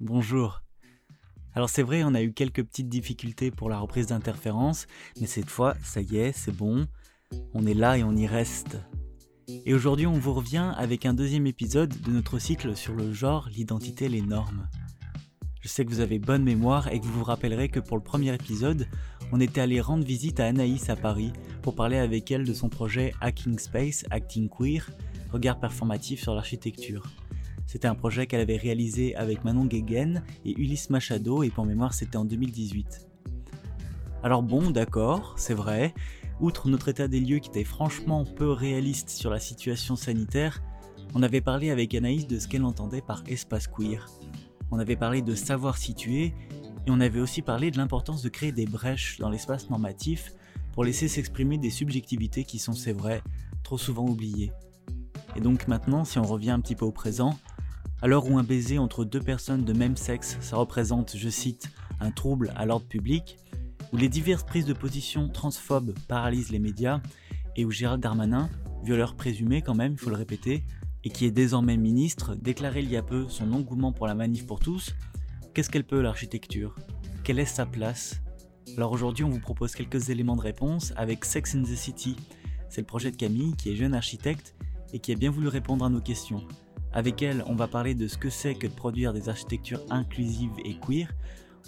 Bonjour. Alors c'est vrai, on a eu quelques petites difficultés pour la reprise d'interférence, mais cette fois, ça y est, c'est bon. On est là et on y reste. Et aujourd'hui, on vous revient avec un deuxième épisode de notre cycle sur le genre, l'identité, les normes. Je sais que vous avez bonne mémoire et que vous vous rappellerez que pour le premier épisode, on était allé rendre visite à Anaïs à Paris pour parler avec elle de son projet Hacking Space, Acting Queer, regard performatif sur l'architecture. C'était un projet qu'elle avait réalisé avec Manon Guéguen et Ulysse Machado et pour mémoire c'était en 2018. Alors bon, d'accord, c'est vrai, outre notre état des lieux qui était franchement peu réaliste sur la situation sanitaire, on avait parlé avec Anaïs de ce qu'elle entendait par espace queer. On avait parlé de savoir situer et on avait aussi parlé de l'importance de créer des brèches dans l'espace normatif pour laisser s'exprimer des subjectivités qui sont, c'est vrai, trop souvent oubliées. Et donc maintenant, si on revient un petit peu au présent, à l'heure où un baiser entre deux personnes de même sexe, ça représente, je cite, un trouble à l'ordre public, où les diverses prises de position transphobes paralysent les médias, et où Gérald Darmanin, violeur présumé quand même, il faut le répéter, et qui est désormais ministre, déclarait il y a peu son engouement pour la manif pour tous, qu'est-ce qu'elle peut l'architecture? Quelle est sa place? Alors aujourd'hui on vous propose quelques éléments de réponse avec Sex in the City. C'est le projet de Camille qui est jeune architecte et qui a bien voulu répondre à nos questions. Avec elle, on va parler de ce que c'est que de produire des architectures inclusives et queer.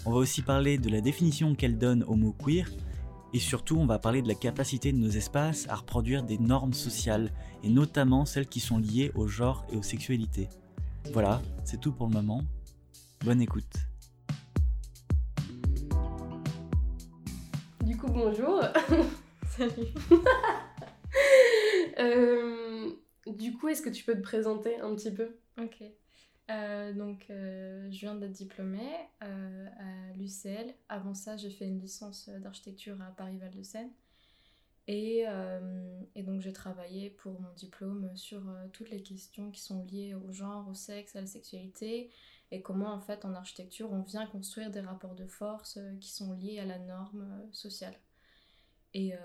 On va aussi parler de la définition qu'elle donne au mot queer. Et surtout, on va parler de la capacité de nos espaces à reproduire des normes sociales, et notamment celles qui sont liées au genre et aux sexualités. Voilà, c'est tout pour le moment. Bonne écoute. Du coup, bonjour. Salut. euh, du coup, est-ce que tu peux te présenter un petit peu? Ok. Euh, donc, euh, je viens d'être diplômée euh, à l'UCL. Avant ça, j'ai fait une licence d'architecture à Paris-Val-de-Seine. Et, et, donc, j'ai travaillé pour mon diplôme sur toutes les questions qui sont liées au genre, au sexe, à la sexualité, et comment, en fait, en architecture, on vient construire des rapports de force qui sont liés à la norme sociale. Et, euh,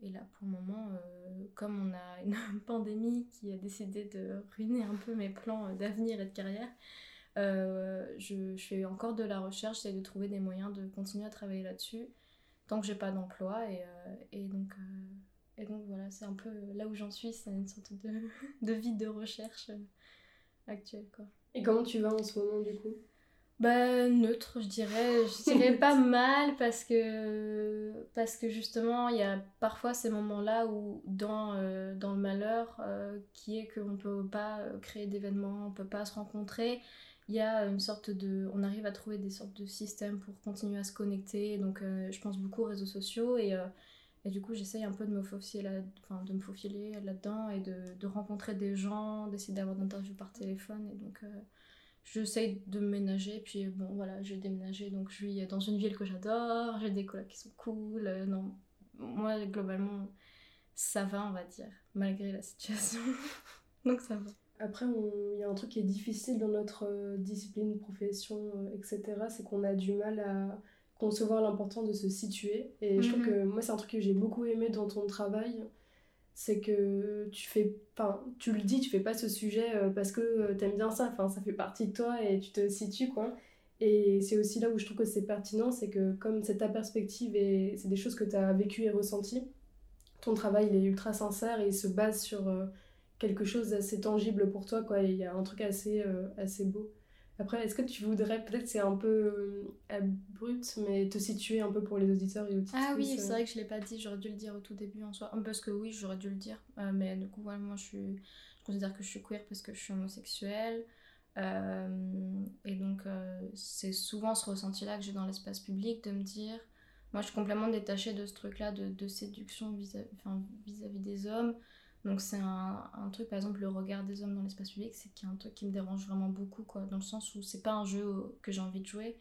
et, là, pour le moment, euh, comme on a une pandémie qui a décidé de ruiner un peu mes plans d'avenir et de carrière, euh, je, fais encore de la recherche, j'essaie de trouver des moyens de continuer à travailler là-dessus tant que j'ai pas d'emploi. Et, et, donc, et voilà, c'est un peu là où j'en suis, c'est une sorte de, de vie de recherche actuelle. Et comment tu vas en ce moment du coup? Bah, neutre, je dirais. Je dirais pas mal parce que, parce que justement, il y a parfois ces moments-là où, dans, euh, dans le malheur, euh, qui est qu'on ne peut pas euh, créer d'événements, on ne peut pas se rencontrer, il y a une sorte de. On arrive à trouver des sortes de systèmes pour continuer à se connecter. Donc, je pense beaucoup aux réseaux sociaux et. et du coup, j'essaye un peu de me faufiler, là, enfin, de me faufiler là-dedans et de, de rencontrer des gens, d'essayer d'avoir d'interviews par téléphone. Et donc, j'essaye de ménager. Puis bon, voilà, j'ai déménagé, donc je suis dans une ville que j'adore, j'ai des collègues qui sont cool. Euh, non, moi, globalement, ça va, on va dire, malgré la situation. donc ça va. Après, il y a un truc qui est difficile dans notre euh, discipline, profession, euh, etc. C'est qu'on a du mal à concevoir l'importance de se situer. Et je trouve mhm. que moi, c'est un truc que j'ai beaucoup aimé dans ton travail c'est que tu fais enfin tu le dis tu fais pas ce sujet euh, parce que euh, t'aimes bien ça ça fait partie de toi et tu te situes quoi. Et c'est aussi là où je trouve que c'est pertinent c'est que comme c'est ta perspective et c'est des choses que tu as vécues et ressenties ton travail il est ultra sincère et il se base sur euh, quelque chose d'assez tangible pour toi quoi. Il y a un truc assez assez beau après, est-ce que tu voudrais, peut-être c'est un peu euh, brut, mais te situer un peu pour les auditeurs et auditrices Ah oui, c'est vrai que je l'ai pas dit, j'aurais dû le dire au tout début en soi. Parce que oui, j'aurais dû le dire. Euh, mais du coup, moi je, suis, je considère que je suis queer parce que je suis homosexuelle. Euh, et donc, c'est souvent ce ressenti-là que j'ai dans l'espace public de me dire. Moi, je suis complètement détachée de ce truc-là de, de séduction vis-à-vis vis -vis des hommes. Donc c'est un, truc, par exemple, le regard des hommes dans l'espace public, c'est un truc qui me dérange vraiment beaucoup, quoi, dans le sens où c'est pas un jeu que j'ai envie de jouer.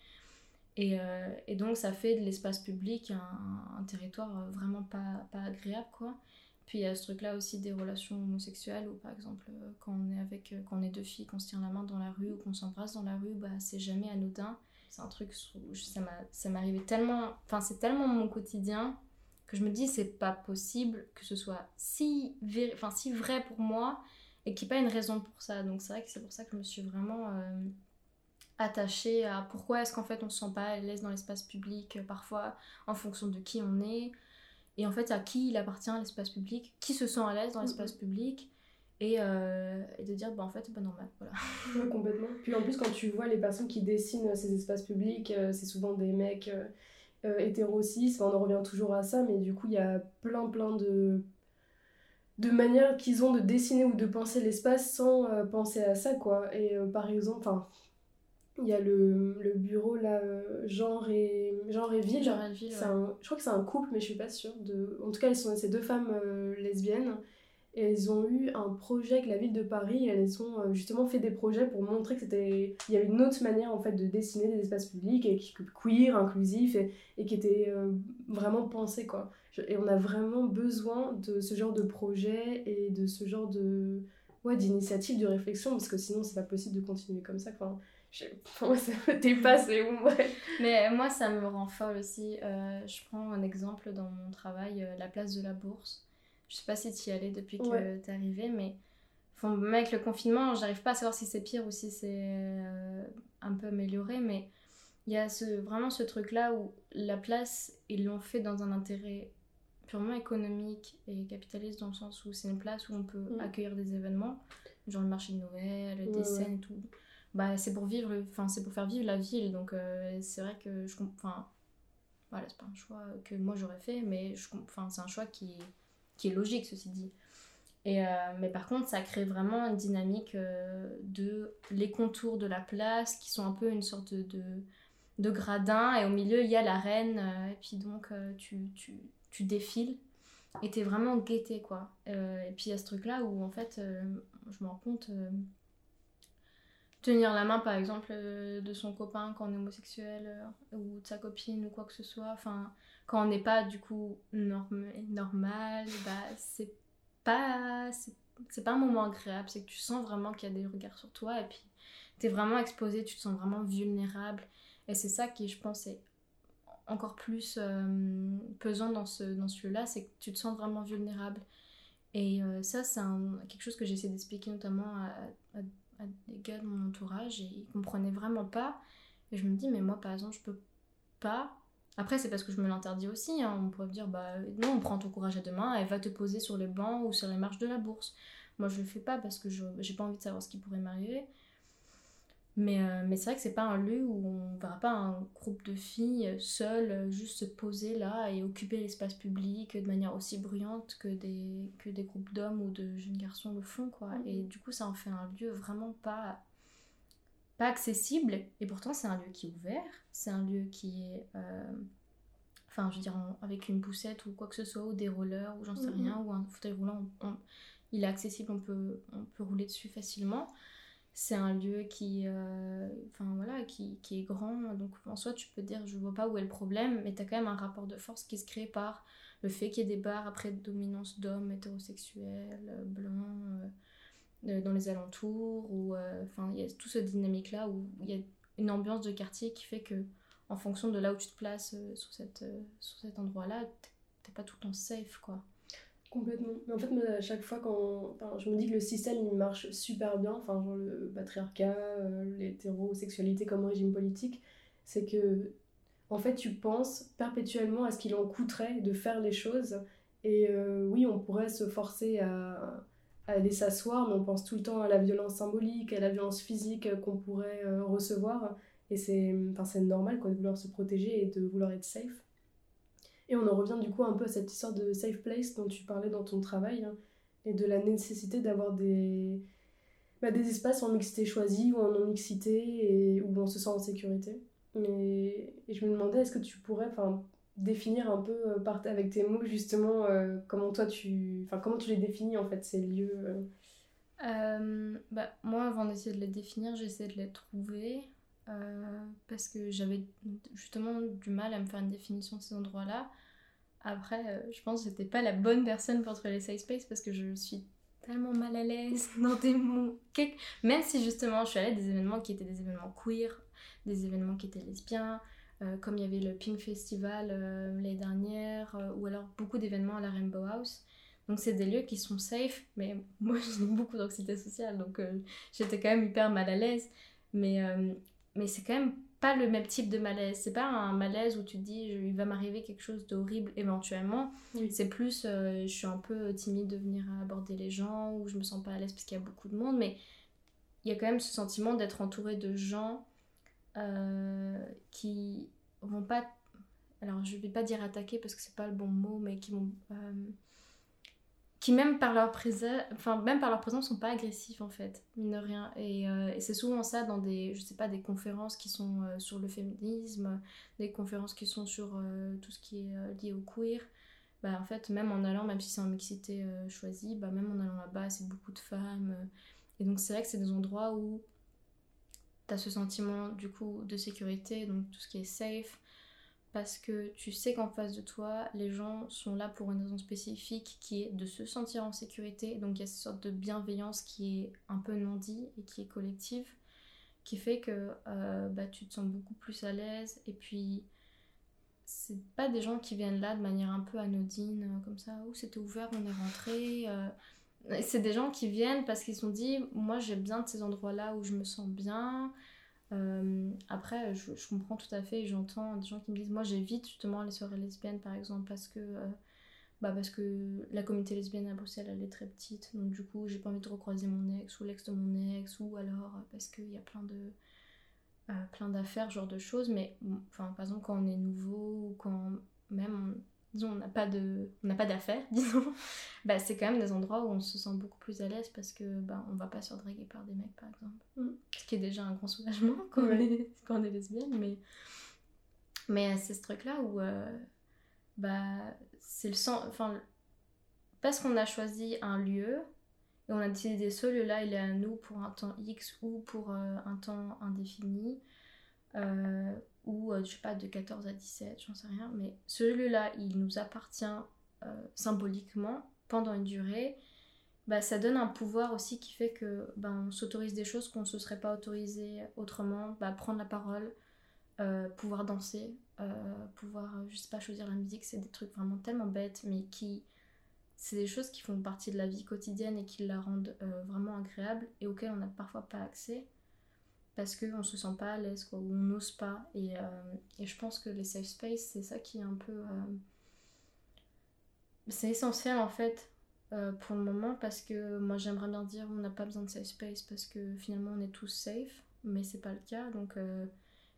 Et, euh, et donc ça fait de l'espace public un, territoire euh, vraiment pas, pas agréable, quoi. Puis il y a ce truc-là aussi des relations homosexuelles, où par exemple, euh, quand on est avec, quand on est deux filles, qu'on se tient la main dans la rue ou qu'on s'embrasse dans la rue, bah c'est jamais anodin. C'est un truc, ça m'arrivait tellement, enfin c'est tellement mon quotidien que je me dis c'est pas possible que ce soit si, enfin, si vrai pour moi et qu'il n'y ait pas une raison pour ça. Donc c'est vrai que c'est pour ça que je me suis vraiment euh, attachée à pourquoi est-ce qu'en fait on se sent pas à l'aise dans l'espace public, euh, parfois en fonction de qui on est, et en fait à qui il appartient l'espace public, qui se sent à l'aise dans l'espace public. Et, euh, et, de dire bah en fait c'est pas normal voilà complètement puis en plus quand tu vois les personnes qui dessinent ces espaces publics c'est souvent des mecs euh, hétéro on en revient toujours à ça mais du coup il y a plein plein de de manière qu'ils ont de dessiner ou de penser l'espace sans euh, penser à ça quoi. Et euh, par exemple enfin il y a le, le bureau là euh, genre et genre et ville, genre et ville je crois que c'est un couple mais je suis pas sûre de en tout cas ils sont ces deux femmes lesbiennes elles ont eu un projet avec la ville de Paris elles ont justement fait des projets pour montrer que c'était il y avait une autre manière en fait de dessiner des espaces publics et qui queer inclusif et, et qui était vraiment pensé quoi et on a vraiment besoin de ce genre de projet et de ce genre de ouais, d'initiative, de réflexion, parce que sinon c'est pas possible de continuer comme ça. Enfin, moi ça me dépasse Mais moi ça me rend folle aussi. Euh, je prends un exemple dans mon travail, euh, la place de la bourse. Je sais pas si tu y allais depuis que tu es arrivé, mais enfin, avec le confinement, j'arrive pas à savoir si c'est pire ou si c'est euh, un peu amélioré, mais il y a ce, vraiment ce truc là où la place, ils l'ont fait dans un intérêt purement économique et capitaliste dans le sens où c'est une place où on peut mm. accueillir des événements, genre le marché de Noël, des scènes et tout. Bah, c'est pour vivre, enfin c'est pour faire vivre la ville, donc euh, c'est vrai que je enfin voilà c'est pas un choix que moi j'aurais fait, mais je enfin c'est un choix qui qui est logique ceci dit. Et, euh, mais par contre, ça crée vraiment une dynamique euh, de les contours de la place qui sont un peu une sorte de, de, gradin. Et au milieu, il y a l'arène. et puis donc, tu, tu, tu défiles et t'es vraiment guetté quoi. Euh, et puis il y a ce truc là où en fait euh, je me rends compte euh, tenir la main par exemple de son copain quand on est homosexuel ou de sa copine ou quoi que ce soit, enfin quand on n'est pas du coup normal, bah c'est pas pas un moment agréable, c'est que tu sens vraiment qu'il y a des regards sur toi et puis t'es vraiment exposé, tu te sens vraiment vulnérable et c'est ça qui je pense est encore plus euh, pesant dans ce, dans ce lieu-là, c'est que tu te sens vraiment vulnérable. Et euh, ça, c'est quelque chose que j'essaie d'expliquer notamment à, à, des gars de mon entourage et ils comprenaient vraiment pas. Et je me dis, mais moi par exemple, je peux pas. Après, c'est parce que je me l'interdis aussi. Hein. On pourrait me dire, bah non, on prend ton courage à deux mains et va te poser sur les bancs ou sur les marches de la bourse. Moi, je le fais pas parce que je j'ai pas envie de savoir ce qui pourrait m'arriver. Mais, euh, mais c'est vrai que c'est pas un lieu où on verra pas un groupe de filles seules juste se poser là et occuper l'espace public de manière aussi bruyante que des, que des groupes d'hommes ou de jeunes garçons le font quoi. Et du coup ça en fait un lieu vraiment pas, pas accessible et pourtant c'est un lieu qui est ouvert, c'est un lieu qui est... Euh, enfin je veux dire avec une poussette ou quoi que ce soit ou des rollers ou j'en sais mhm. rien ou un fauteuil roulant il est accessible on peut, on peut rouler dessus facilement c'est un lieu qui, euh, enfin, voilà, qui, qui, est grand. Donc en soi, tu peux dire, je vois pas où est le problème, mais tu as quand même un rapport de force qui se crée par le fait qu'il y ait des bars après dominance d'hommes hétérosexuels, blancs, euh, dans les alentours. Ou, euh, enfin, il y a tout ce dynamique-là où il y a une ambiance de quartier qui fait que, en fonction de là où tu te places sur, cette, sur cet endroit-là, t'es pas tout le temps safe, quoi. Complètement. Mais en fait, à chaque fois, quand je me dis que le système il marche super bien, enfin, genre le patriarcat, euh, l'hétérosexualité comme régime politique, c'est que, en fait, tu penses perpétuellement à ce qu'il en coûterait de faire les choses. Et euh, oui, on pourrait se forcer à, aller s'asseoir, mais on pense tout le temps à la violence symbolique, à la violence physique qu'on pourrait euh, recevoir. Et c'est normal quoi, de vouloir se protéger et de vouloir être safe. Et on en revient du coup un peu à cette histoire de safe place dont tu parlais dans ton travail hein, et de la nécessité d'avoir des, bah, des espaces en mixité choisie ou en non-mixité et où on se sent en sécurité. Mais, et je me demandais, est-ce que tu pourrais définir un peu euh, avec tes mots justement euh, comment toi tu, comment tu les définis en fait ces lieux euh? bah, Moi avant d'essayer de les définir, j'essaie de les trouver. parce que j'avais justement du mal à me faire une définition de ces endroits-là. Après, euh, je pense que j'étais pas la bonne personne pour trouver les safe space parce que je suis tellement mal à l'aise dans des mots. Même si justement je suis allée à des événements qui étaient des événements queer, des événements qui étaient lesbiens, euh, comme il y avait le Pink Festival euh, l'année dernière, ou alors beaucoup d'événements à la Rainbow House. Donc c'est des lieux qui sont safe, mais moi j'ai beaucoup d'anxiété sociale, donc euh, j'étais quand même hyper mal à l'aise. Mais, euh, mais c'est quand même pas le même type de malaise. C'est pas un malaise où tu te dis il va m'arriver quelque chose d'horrible éventuellement. C'est plus je suis un peu timide de venir aborder les gens ou je me sens pas à l'aise parce qu'il y a beaucoup de monde, mais il y a quand même ce sentiment d'être entouré de gens qui vont pas alors je vais pas dire attaquer parce que c'est pas le bon mot, mais qui vont. Euh, qui même par leur présence, enfin même par leur présence sont pas agressifs en fait, mine de rien. Euh, et, c'est souvent ça dans des, je sais pas, des conférences qui sont euh, sur le féminisme, des conférences qui sont sur tout ce qui est lié au queer. Bah en fait, même en allant, même si c'est en mixité choisie, bah même en allant là-bas, c'est beaucoup de femmes. et donc c'est vrai que c'est des endroits où tu ce sentiment du coup de sécurité, donc tout ce qui est safe parce que tu sais qu'en face de toi, les gens sont là pour une raison spécifique qui est de se sentir en sécurité. Donc il y a cette sorte de bienveillance qui est un peu non dit et qui est collective, qui fait que euh, bah, tu te sens beaucoup plus à l'aise. Et puis, c'est pas des gens qui viennent là de manière un peu anodine, comme ça, où c'était ouvert, on est rentré. Euh. C'est des gens qui viennent parce qu'ils se sont dit, moi j'ai besoin de ces endroits-là où je me sens bien. Euh, après, je, comprends tout à fait, j'entends des gens qui me disent Moi j'évite justement les soirées lesbiennes par exemple parce que, euh, bah parce que la communauté lesbienne à Bruxelles elle est très petite, donc du coup j'ai pas envie de recroiser mon ex ou l'ex de mon ex, ou alors parce qu'il y a plein de. Euh, plein d'affaires, genre de choses, mais enfin, par exemple quand on est nouveau ou quand même disons, on n'a pas de, on n'a pas d'affaires, disons, bah, c'est quand même des endroits où on se sent beaucoup plus à l'aise parce que bah, on va pas se draguer par des mecs, par exemple. Mm. Ce qui est déjà un grand soulagement quand, on, est, quand on est lesbienne, mais, mais c'est ce truc-là où, euh, bah, c'est le sens, enfin, parce qu'on a choisi un lieu, et on a décidé ce lieu-là, il est à nous pour un temps X ou pour euh, un temps indéfini, euh, ou euh, je sais pas de 14 à 17, j'en sais rien, mais celui-là il nous appartient euh, symboliquement pendant une durée, bah, ça donne un pouvoir aussi qui fait que ben on s'autorise des choses qu'on ne se serait pas autorisé autrement, bah, prendre la parole, euh, pouvoir danser, pouvoir, je sais pas, choisir la musique, c'est des trucs vraiment tellement bêtes, mais qui. C'est des choses qui font partie de la vie quotidienne et qui la rendent vraiment agréable et auxquelles on n'a parfois pas accès parce qu'on se sent pas à l'aise, ou on n'ose pas. Et, euh, et, je pense que les safe space, c'est ça qui est un peu. Euh, c'est essentiel en fait euh, pour le moment, parce que moi j'aimerais bien dire on n'a pas besoin de safe space parce que finalement on est tous safe, mais c'est pas le cas. Donc,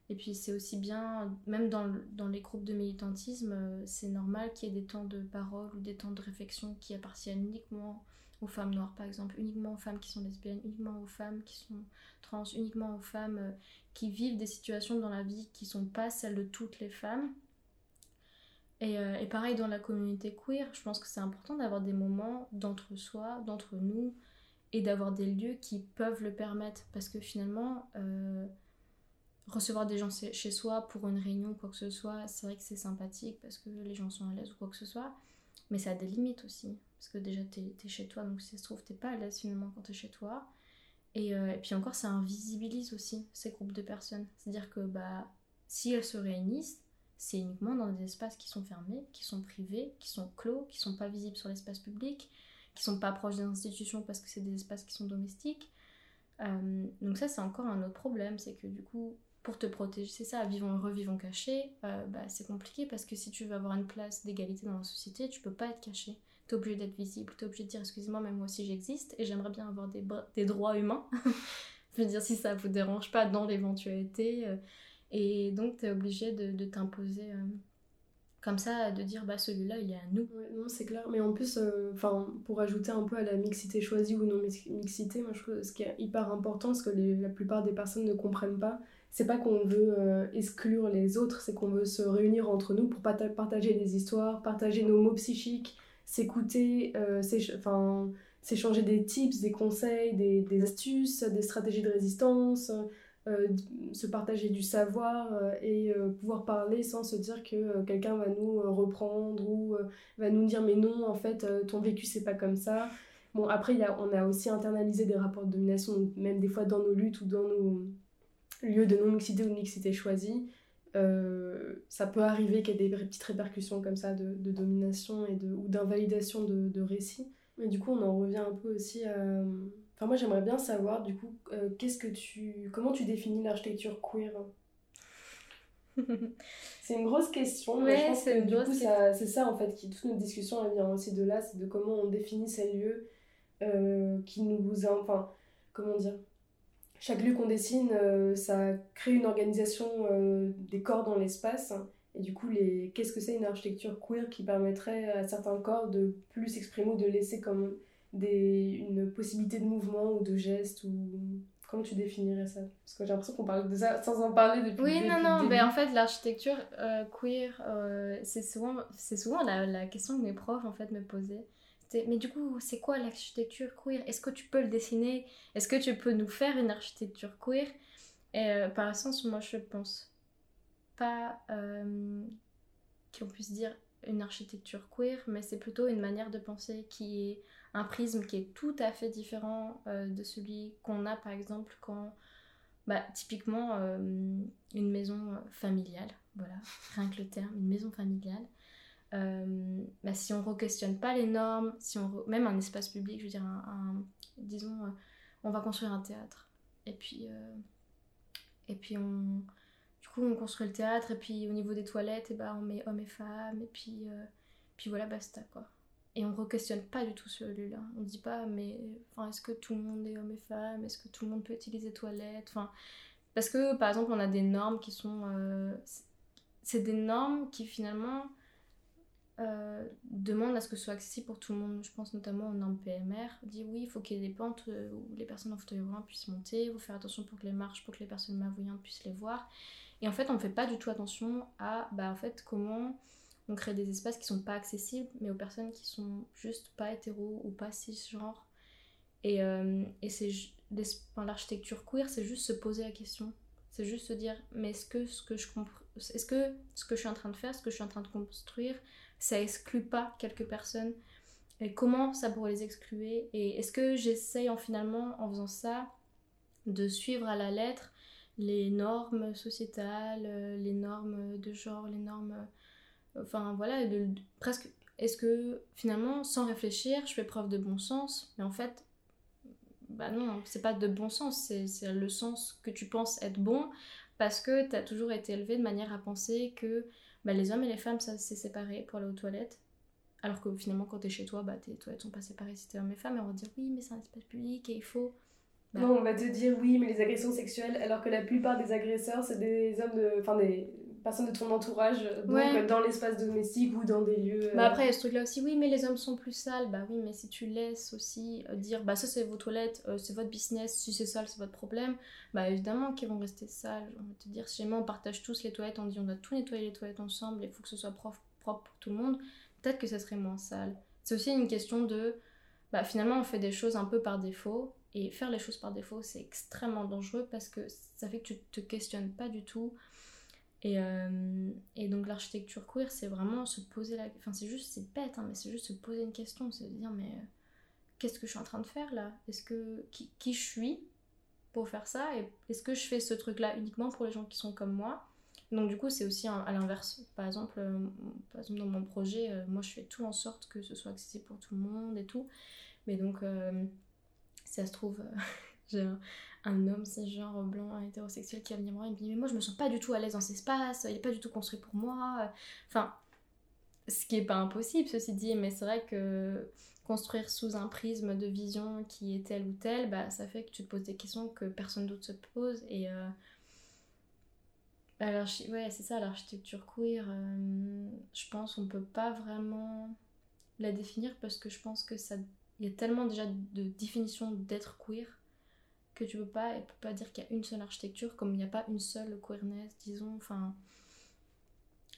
et puis c'est aussi bien, même dans, dans les groupes de militantisme, c'est normal qu'il y ait des temps de parole ou des temps de réflexion qui appartiennent uniquement aux femmes noires par exemple, uniquement aux femmes qui sont lesbiennes, uniquement aux femmes qui sont trans, uniquement aux femmes euh, qui vivent des situations dans la vie qui sont pas celles de toutes les femmes. Et, euh, et pareil dans la communauté queer, je pense que c'est important d'avoir des moments d'entre-soi, d'entre nous, et d'avoir des lieux qui peuvent le permettre. Parce que finalement, euh, recevoir des gens chez soi pour une réunion ou quoi que ce soit, c'est vrai que c'est sympathique parce que les gens sont à l'aise ou quoi que ce soit. Mais ça a des limites aussi. Parce que déjà, t'es es chez toi, donc si ça se trouve, t'es pas à l'aise finalement quand t'es chez toi. Et, euh, et, puis encore, ça invisibilise aussi ces groupes de personnes. C'est-à-dire que bah, si elles se réunissent, c'est uniquement dans des espaces qui sont fermés, qui sont privés, qui sont clos, qui sont pas visibles sur l'espace public, qui sont pas proches des institutions parce que c'est des espaces qui sont domestiques. Euh, donc ça, c'est encore un autre problème, c'est que du coup, pour te protéger, c'est ça, vivons heureux, vivons cachés, euh, bah, c'est compliqué parce que si tu veux avoir une place d'égalité dans la société, tu peux pas être caché. T'es obligé d'être visible, t'es obligé de dire excusez-moi, mais moi aussi j'existe et j'aimerais bien avoir des, des droits humains. Je veux dire, si ça vous dérange pas dans l'éventualité. Euh, et donc t'es obligé de, de t'imposer euh, comme ça, de dire bah celui-là il est à nous. non, c'est clair. Mais en plus, enfin pour ajouter un peu à la mixité choisie ou non mixité, moi je trouve ce qui est hyper important, ce que la plupart des personnes ne comprennent pas, c'est pas qu'on veut euh, exclure les autres, c'est qu'on veut se réunir entre nous pour partager des histoires, partager nos mots psychiques, s'écouter, euh, s'échanger des tips, des conseils, des, astuces, des stratégies de résistance, euh, se partager du savoir et pouvoir parler sans se dire que quelqu'un va nous reprendre ou va nous dire mais non, en fait, ton vécu c'est pas comme ça. Bon, après, y a, on a aussi internalisé des rapports de domination, même des fois dans nos luttes ou dans nos lieu de non-mixité ou de mixité choisie, ça peut arriver qu'il y ait des petites répercussions comme ça de, domination et de, ou d'invalidation de, de récits. Mais du coup, on en revient un peu aussi à... Enfin, moi, j'aimerais bien savoir, du coup, qu'est-ce que tu... comment tu définis l'architecture queer? C'est une grosse question. mais je pense que du coup, c'est ça en fait, qui, toute notre discussion elle vient aussi de là, c'est de comment on définit ces lieux euh, qui nous. Enfin, comment dire? Chaque lieu qu'on dessine, euh, ça crée une organisation euh, des corps dans l'espace. Et du coup, les... qu'est-ce que c'est une architecture queer qui permettrait à certains corps de plus s'exprimer ou de laisser comme des... une possibilité de mouvement ou de geste ou Comment tu définirais ça? Parce que j'ai l'impression qu'on parle de ça sans en parler depuis Oui, non, non, mais en fait, l'architecture euh, queer, euh, c'est souvent, souvent la, la, question que mes profs en fait, me posaient. Mais du coup, c'est quoi l'architecture queer? Est-ce que tu peux le dessiner? Est-ce que tu peux nous faire une architecture queer? Et euh, par essence, moi, je pense pas qu'on puisse dire une architecture queer, mais c'est plutôt une manière de penser qui est un prisme qui est tout à fait différent euh, de celui qu'on a par exemple quand, bah, typiquement, euh, une maison familiale, voilà, rien que le terme, une maison familiale. Euh, bah, si on ne re-questionne pas les normes, si on même un espace public, je veux dire, disons, on va construire un théâtre. Et puis, et puis on, du coup, on construit le théâtre, et puis au niveau des toilettes, et bah, on met hommes et femmes, et puis, puis voilà, basta quoi. Et on ne re-questionne pas du tout celui-là. On ne dit pas, mais enfin, est-ce que tout le monde est homme et femme Est-ce que tout le monde peut utiliser toilettes? Enfin, Parce que, par exemple, on a des normes qui sont... Euh, c'est des normes qui, finalement, euh, demandent à ce que ce soit accessible pour tout le monde. Je pense notamment aux normes PMR. Dit, oui, il faut qu'il y ait des pentes euh, où les personnes en fauteuil roulant puissent monter. Il faut faire attention pour que les marches, pour que les personnes malvoyantes puissent les voir. Et en fait, on ne fait pas du tout attention à, bah, en fait, comment on crée des espaces qui sont pas accessibles, mais aux personnes qui sont juste pas hétéro ou pas cisgenre. Et, euh, et c'est l'architecture queer, c'est juste se poser la question. C'est juste se dire, mais est-ce que ce que je est-ce que ce que je suis en train de faire, ce que je suis en train de construire, ça exclut pas quelques personnes? Comment ça pourrait les exclure Et est-ce que j'essaye en finalement, en faisant ça, de suivre à la lettre les normes sociétales, euh, les normes de genre, les normes Enfin voilà, presque. Est-ce que finalement, sans réfléchir, je fais preuve de bon sens Mais en fait, bah non, c'est pas de bon sens, c'est le sens que tu penses être bon parce que tu as toujours été élevé de manière à penser que bah, les hommes et les femmes, ça c'est séparé pour aller aux toilettes. Alors que finalement, quand t'es chez toi, bah, tes toilettes sont pas séparées si t'es homme et femme, et on va dire oui, mais c'est un espace public et il faut. Bah non, on va te dire oui, mais les agressions sexuelles, alors que la plupart des agresseurs, c'est des hommes de. Personnes de ton entourage, donc dans l'espace domestique ou dans des lieux. Bah après, il y a ce truc-là aussi, oui, mais les hommes sont plus sales. Bah oui, mais si tu laisses aussi euh, dire, bah ça c'est vos toilettes, euh, c'est votre business, si c'est sale, c'est votre problème, bah évidemment qu'ils vont rester sales. On va te dire, si jamais on partage tous les toilettes, on dit on doit tout nettoyer les toilettes ensemble, il faut que ce soit propre, propre pour tout le monde, peut-être que ça serait moins sale. C'est aussi une question de, bah finalement on fait des choses un peu par défaut, et faire les choses par défaut, c'est extrêmement dangereux parce que ça fait que tu te questionnes pas du tout et, euh, et donc l'architecture queer, c'est vraiment se poser la... Enfin c'est juste, c'est bête, hein, mais c'est juste se poser une question, c'est de dire mais euh, qu'est-ce que je suis en train de faire là? Est-ce que... Qui, qui, je suis pour faire ça? Et est-ce que je fais ce truc-là uniquement pour les gens qui sont comme moi? Donc du coup c'est aussi à l'inverse. Par exemple, euh, par exemple dans mon projet, moi je fais tout en sorte que ce soit accessible pour tout le monde et tout. Mais donc ça se trouve, j'ai un homme genre blanc hétérosexuel qui va venir me voir et me dit mais moi je me sens pas du tout à l'aise dans cet espace, il est pas du tout construit pour moi. Enfin, ce qui est pas impossible ceci dit, mais c'est vrai que construire sous un prisme de vision qui est tel ou tel, bah ça fait que tu te poses des questions que personne d'autre se pose et euh... alors ouais c'est ça l'architecture queer, euh, je pense on peut pas vraiment la définir parce que je pense que ça il y a tellement déjà de définitions d'être queer que tu peux pas, peut pas dire qu'il y a une seule architecture, comme il n'y a pas une seule queerness, disons. Enfin,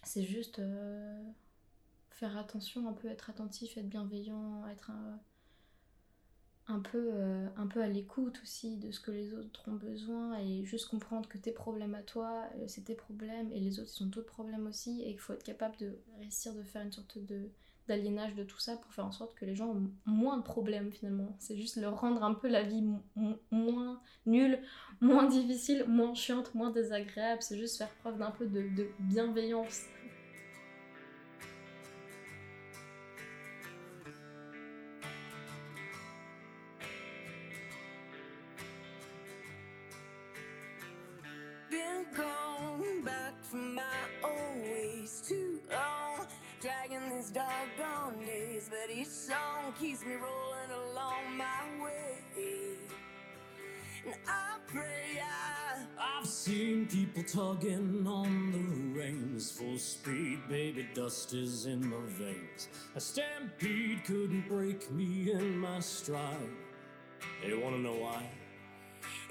c'est juste euh, faire attention, un peu être attentif, être bienveillant, être un, peu, euh, un peu à l'écoute aussi de ce que les autres ont besoin et juste comprendre que tes problèmes à toi, euh, c'est tes problèmes et les autres ils ont d'autres problèmes aussi et qu'il faut être capable de réussir de faire une sorte de d'aliénage de tout ça pour faire en sorte que les gens ont moins de problèmes finalement. C'est juste leur rendre un peu la vie moins nulle moins difficile, moins chiante, moins désagréable. C'est juste faire preuve d'un peu de, de bienveillance. Me rolling along my way. And I pray I I've seen people tugging on the reins, full speed, baby, dust is in my veins. A stampede couldn't break me in my stride. Hey, wanna know why?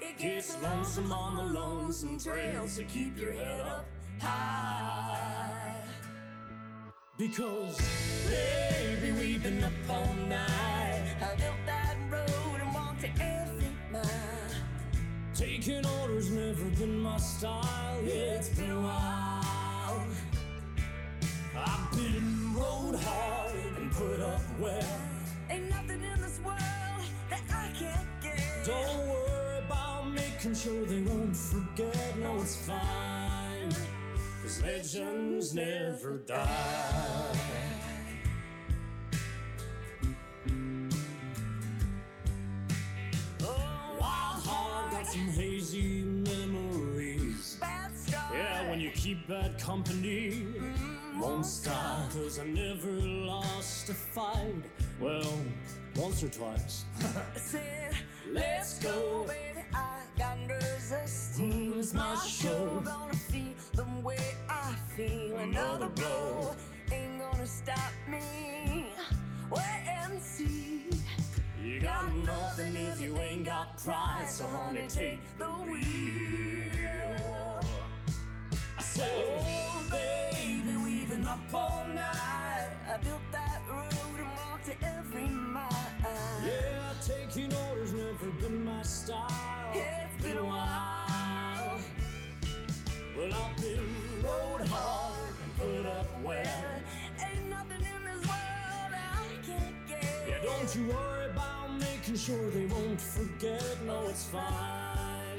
it Gets lonesome on the lonesome trails so keep your head up high. Because, baby, we've been up all night. I built that road and walked to every mile. Taking orders never been my style. Yeah, it's been a while. I've been rode hard and put up well. Ain't nothing in this world that I can't get. Don't worry about making sure they won't forget. No, it's fine. Cause legends never die. Oh, Wild heart got some hazy memories. Yeah, when you keep bad company, won't stop. Cause I never lost a fight. Well, once or twice. I said, let's go, baby. Feel. Another blow ain't gonna stop me. Wait and see. You got nothing if you ain't got pride, so honey, take the wheel. I said, Oh, baby, we've been up all night. I built that road and walked to every mile. yeah, taking orders never been my style. Well. Ain't nothing in this world I can't get. Yeah, don't you worry about making sure they won't forget. No, it's fine.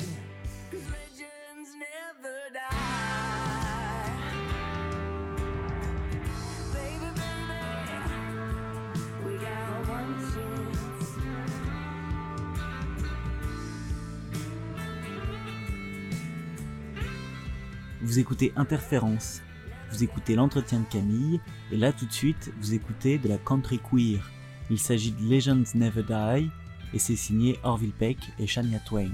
Cause legends never die. Baby, baby, we got one chance. Vous écoutez Interférence, vous écoutez l'entretien de Camille, et là tout de suite, vous écoutez de la country queer. Il s'agit de Legends Never Die, et c'est signé Orville Peck et Shania Twain.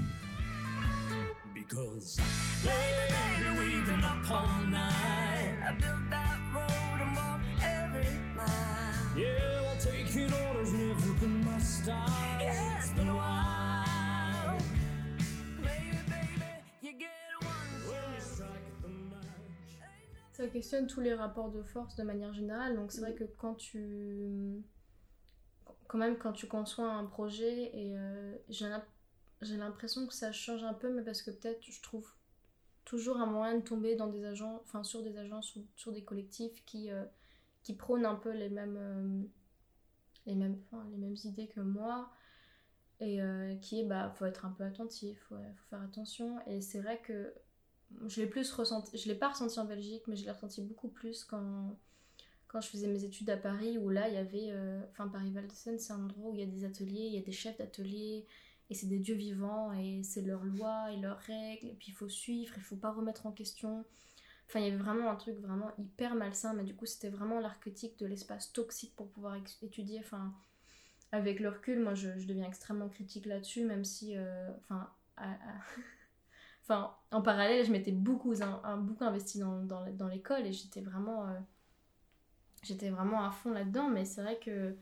Ça questionne tous les rapports de force de manière générale. Donc c'est vrai que quand tu... Quand même quand tu conçois un projet et euh, j'ai l'imp- j'ai l'impression que ça change un peu mais parce que peut-être je trouve toujours un moyen de tomber dans des agents, enfin sur des agences ou sur des collectifs qui, euh, qui prônent un peu les mêmes, euh, les mêmes, enfin, les mêmes idées que moi et qui est bah faut être un peu attentif, faut, faut faire attention et c'est vrai que je l'ai plus ressenti, je l'ai pas ressenti en Belgique, mais je l'ai ressenti beaucoup plus quand, quand je faisais mes études à Paris, où là il y avait, euh, enfin Paris Val c'est un endroit où il y a des ateliers, il y a des chefs d'atelier, et c'est des dieux vivants, et c'est leurs lois et leurs règles, et puis il faut suivre, il faut pas remettre en question. Enfin, il y avait vraiment un truc vraiment hyper malsain, mais du coup c'était vraiment l'archétype de l'espace toxique pour pouvoir étudier. Enfin, avec le recul, moi je, deviens extrêmement critique là-dessus, même si, euh, enfin, Enfin, en parallèle, je m'étais beaucoup, un, investie dans, l'école et j'étais vraiment, euh, j'étais vraiment à fond là-dedans. Mais c'est vrai que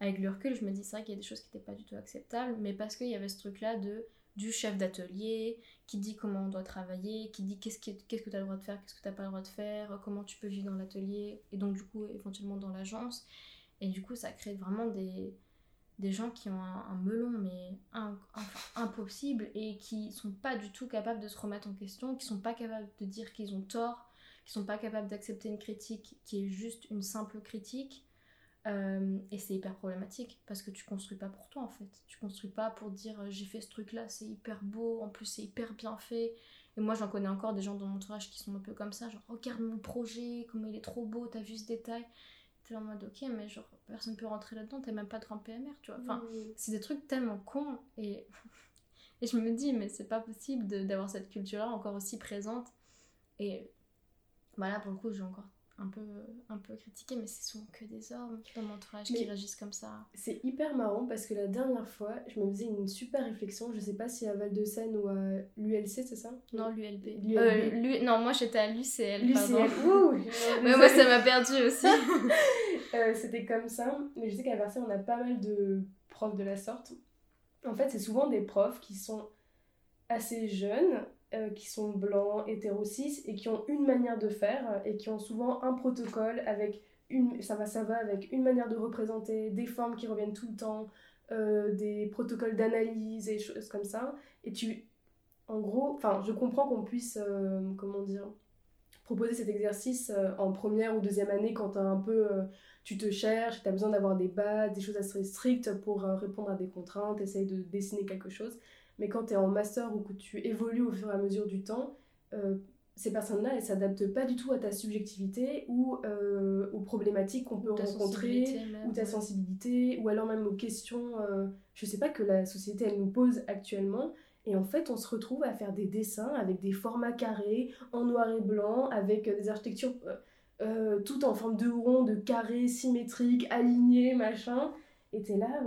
avec le recul, je me dis c'est vrai qu'il y a des choses qui n'étaient pas du tout acceptables, mais parce qu'il y avait ce truc-là de du chef d'atelier qui dit comment on doit travailler, qui dit que qu'est-ce que tu as le droit de faire, qu'est-ce que tu n'as pas le droit de faire, comment tu peux vivre dans l'atelier et donc du coup éventuellement dans l'agence. Et du coup, ça crée vraiment des, des gens qui ont un, melon mais impossible et qui sont pas du tout capables de se remettre en question, qui sont pas capables de dire qu'ils ont tort, qui sont pas capables d'accepter une critique qui est juste une simple critique. Euh, et c'est hyper problématique parce que tu construis pas pour toi en fait. Tu construis pas pour dire euh, j'ai fait ce truc là, c'est hyper beau, en plus c'est hyper bien fait. Et moi j'en connais encore des gens dans mon entourage qui sont un peu comme ça, genre regarde mon projet, comment il est trop beau, t'as vu ce détail. T'es en mode ok, mais genre personne peut rentrer là-dedans, t'as même pas de grand PMR, tu vois. Enfin, c'est des trucs tellement cons et, et je me dis, mais c'est pas possible d'avoir cette culture-là encore aussi présente. Et voilà, pour le coup, j'ai encore un peu, un peu critiqué, mais c'est souvent que des hommes dans mon entourage qui réagissent comme ça. C'est hyper marrant parce que la dernière fois, je me faisais une super réflexion. Je sais pas si à Val de Seine ou à l'ULC, c'est ça? Non, l'ULB. Euh, non, moi j'étais à l'UCL. L'UCL, Mais moi ça m'a perdu aussi. Euh, c'était comme ça. Mais je sais qu'à Versailles, on a pas mal de profs de la sorte. En fait, c'est souvent des profs qui sont assez jeunes euh, qui sont blancs, hétéro-cis et qui ont une manière de faire euh, et qui ont souvent un protocole avec une ça va ça va avec une manière de représenter des formes qui reviennent tout le temps euh, des protocoles d'analyse et choses comme ça. Et tu en gros enfin je comprends qu'on puisse comment dire proposer cet exercice en première ou deuxième année quand un peu tu te cherches tu as besoin d'avoir des bases des choses assez strictes pour répondre à des contraintes essayer de dessiner quelque chose mais quand tu es en master ou que tu évolues au fur et à mesure du temps, euh, ces personnes-là, elles s'adaptent pas du tout à ta subjectivité ou euh, aux problématiques qu'on peut rencontrer, ou ta sensibilité, ou alors même aux questions, euh, je sais pas, que la société, elle nous pose actuellement. Et en fait, on se retrouve à faire des dessins avec des formats carrés, en noir et blanc, avec des architectures toutes en forme de rond, de carré, symétrique, aligné, machin. Et t'es là,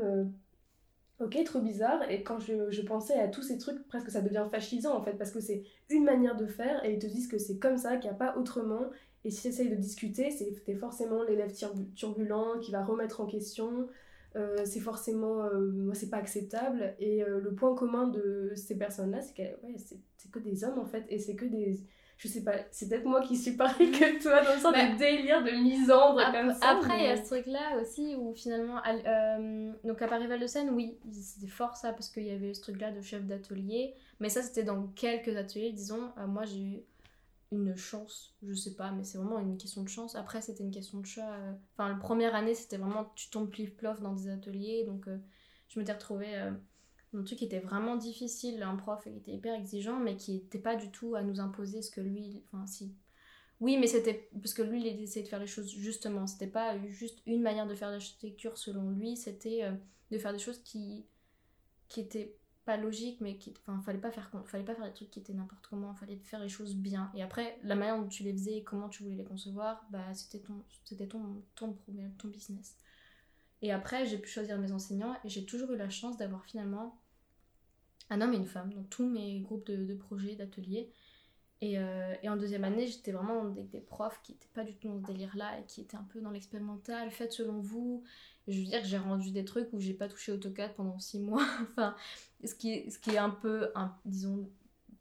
Ok, trop bizarre. Et quand je, pensais à tous ces trucs, presque ça devient fascisant en fait, parce que c'est une manière de faire et ils te disent que c'est comme ça, qu'il n'y a pas autrement. Et si tu essayes de discuter, c'est forcément l'élève turbulent qui va remettre en question. Euh, c'est forcément. Euh, moi, c'est pas acceptable. Et euh, le point commun de ces personnes-là, c'est que c'est que des hommes en fait, et c'est que des je sais pas, c'est peut-être moi qui suis pareil que toi, dans le sens de délire de misandre comme ça. Après, il y a ce truc-là aussi où finalement, euh, donc à Paris-Val de Seine, oui, c'était fort ça parce qu'il y avait ce truc-là de chef d'atelier, mais ça c'était dans quelques ateliers, disons. Euh, moi j'ai eu une chance, je sais pas, mais c'est vraiment une question de chance. Après, c'était une question de choix. Euh, enfin, la première année, c'était vraiment tu tombes plif-plof dans des ateliers, donc je m'étais retrouvée un truc était vraiment difficile, un prof qui était hyper exigeant, mais qui n'était pas du tout à nous imposer ce que lui. Enfin, si. Oui, mais c'était. Parce que lui, il essayait de faire les choses justement. C'était pas juste une manière de faire l'architecture selon lui, c'était euh, de faire des choses qui. qui étaient pas logiques, mais qui. Enfin, fallait pas faire, fallait pas faire des trucs qui étaient n'importe comment, fallait faire les choses bien. Et après, la manière dont tu les faisais comment tu voulais les concevoir, bah, c'était ton, c'était ton, ton problème, ton business. Et après, j'ai pu choisir mes enseignants et j'ai toujours eu la chance d'avoir finalement un homme et une femme dans tous mes groupes de, projets, d'ateliers. Euh, et, en deuxième année, j'étais vraiment des profs qui n'étaient pas du tout dans ce délire-là et qui étaient un peu dans l'expérimental. Faites selon vous. je veux dire que j'ai rendu des trucs où j'ai pas touché AutoCAD pendant six mois. enfin, ce qui est un peu, disons,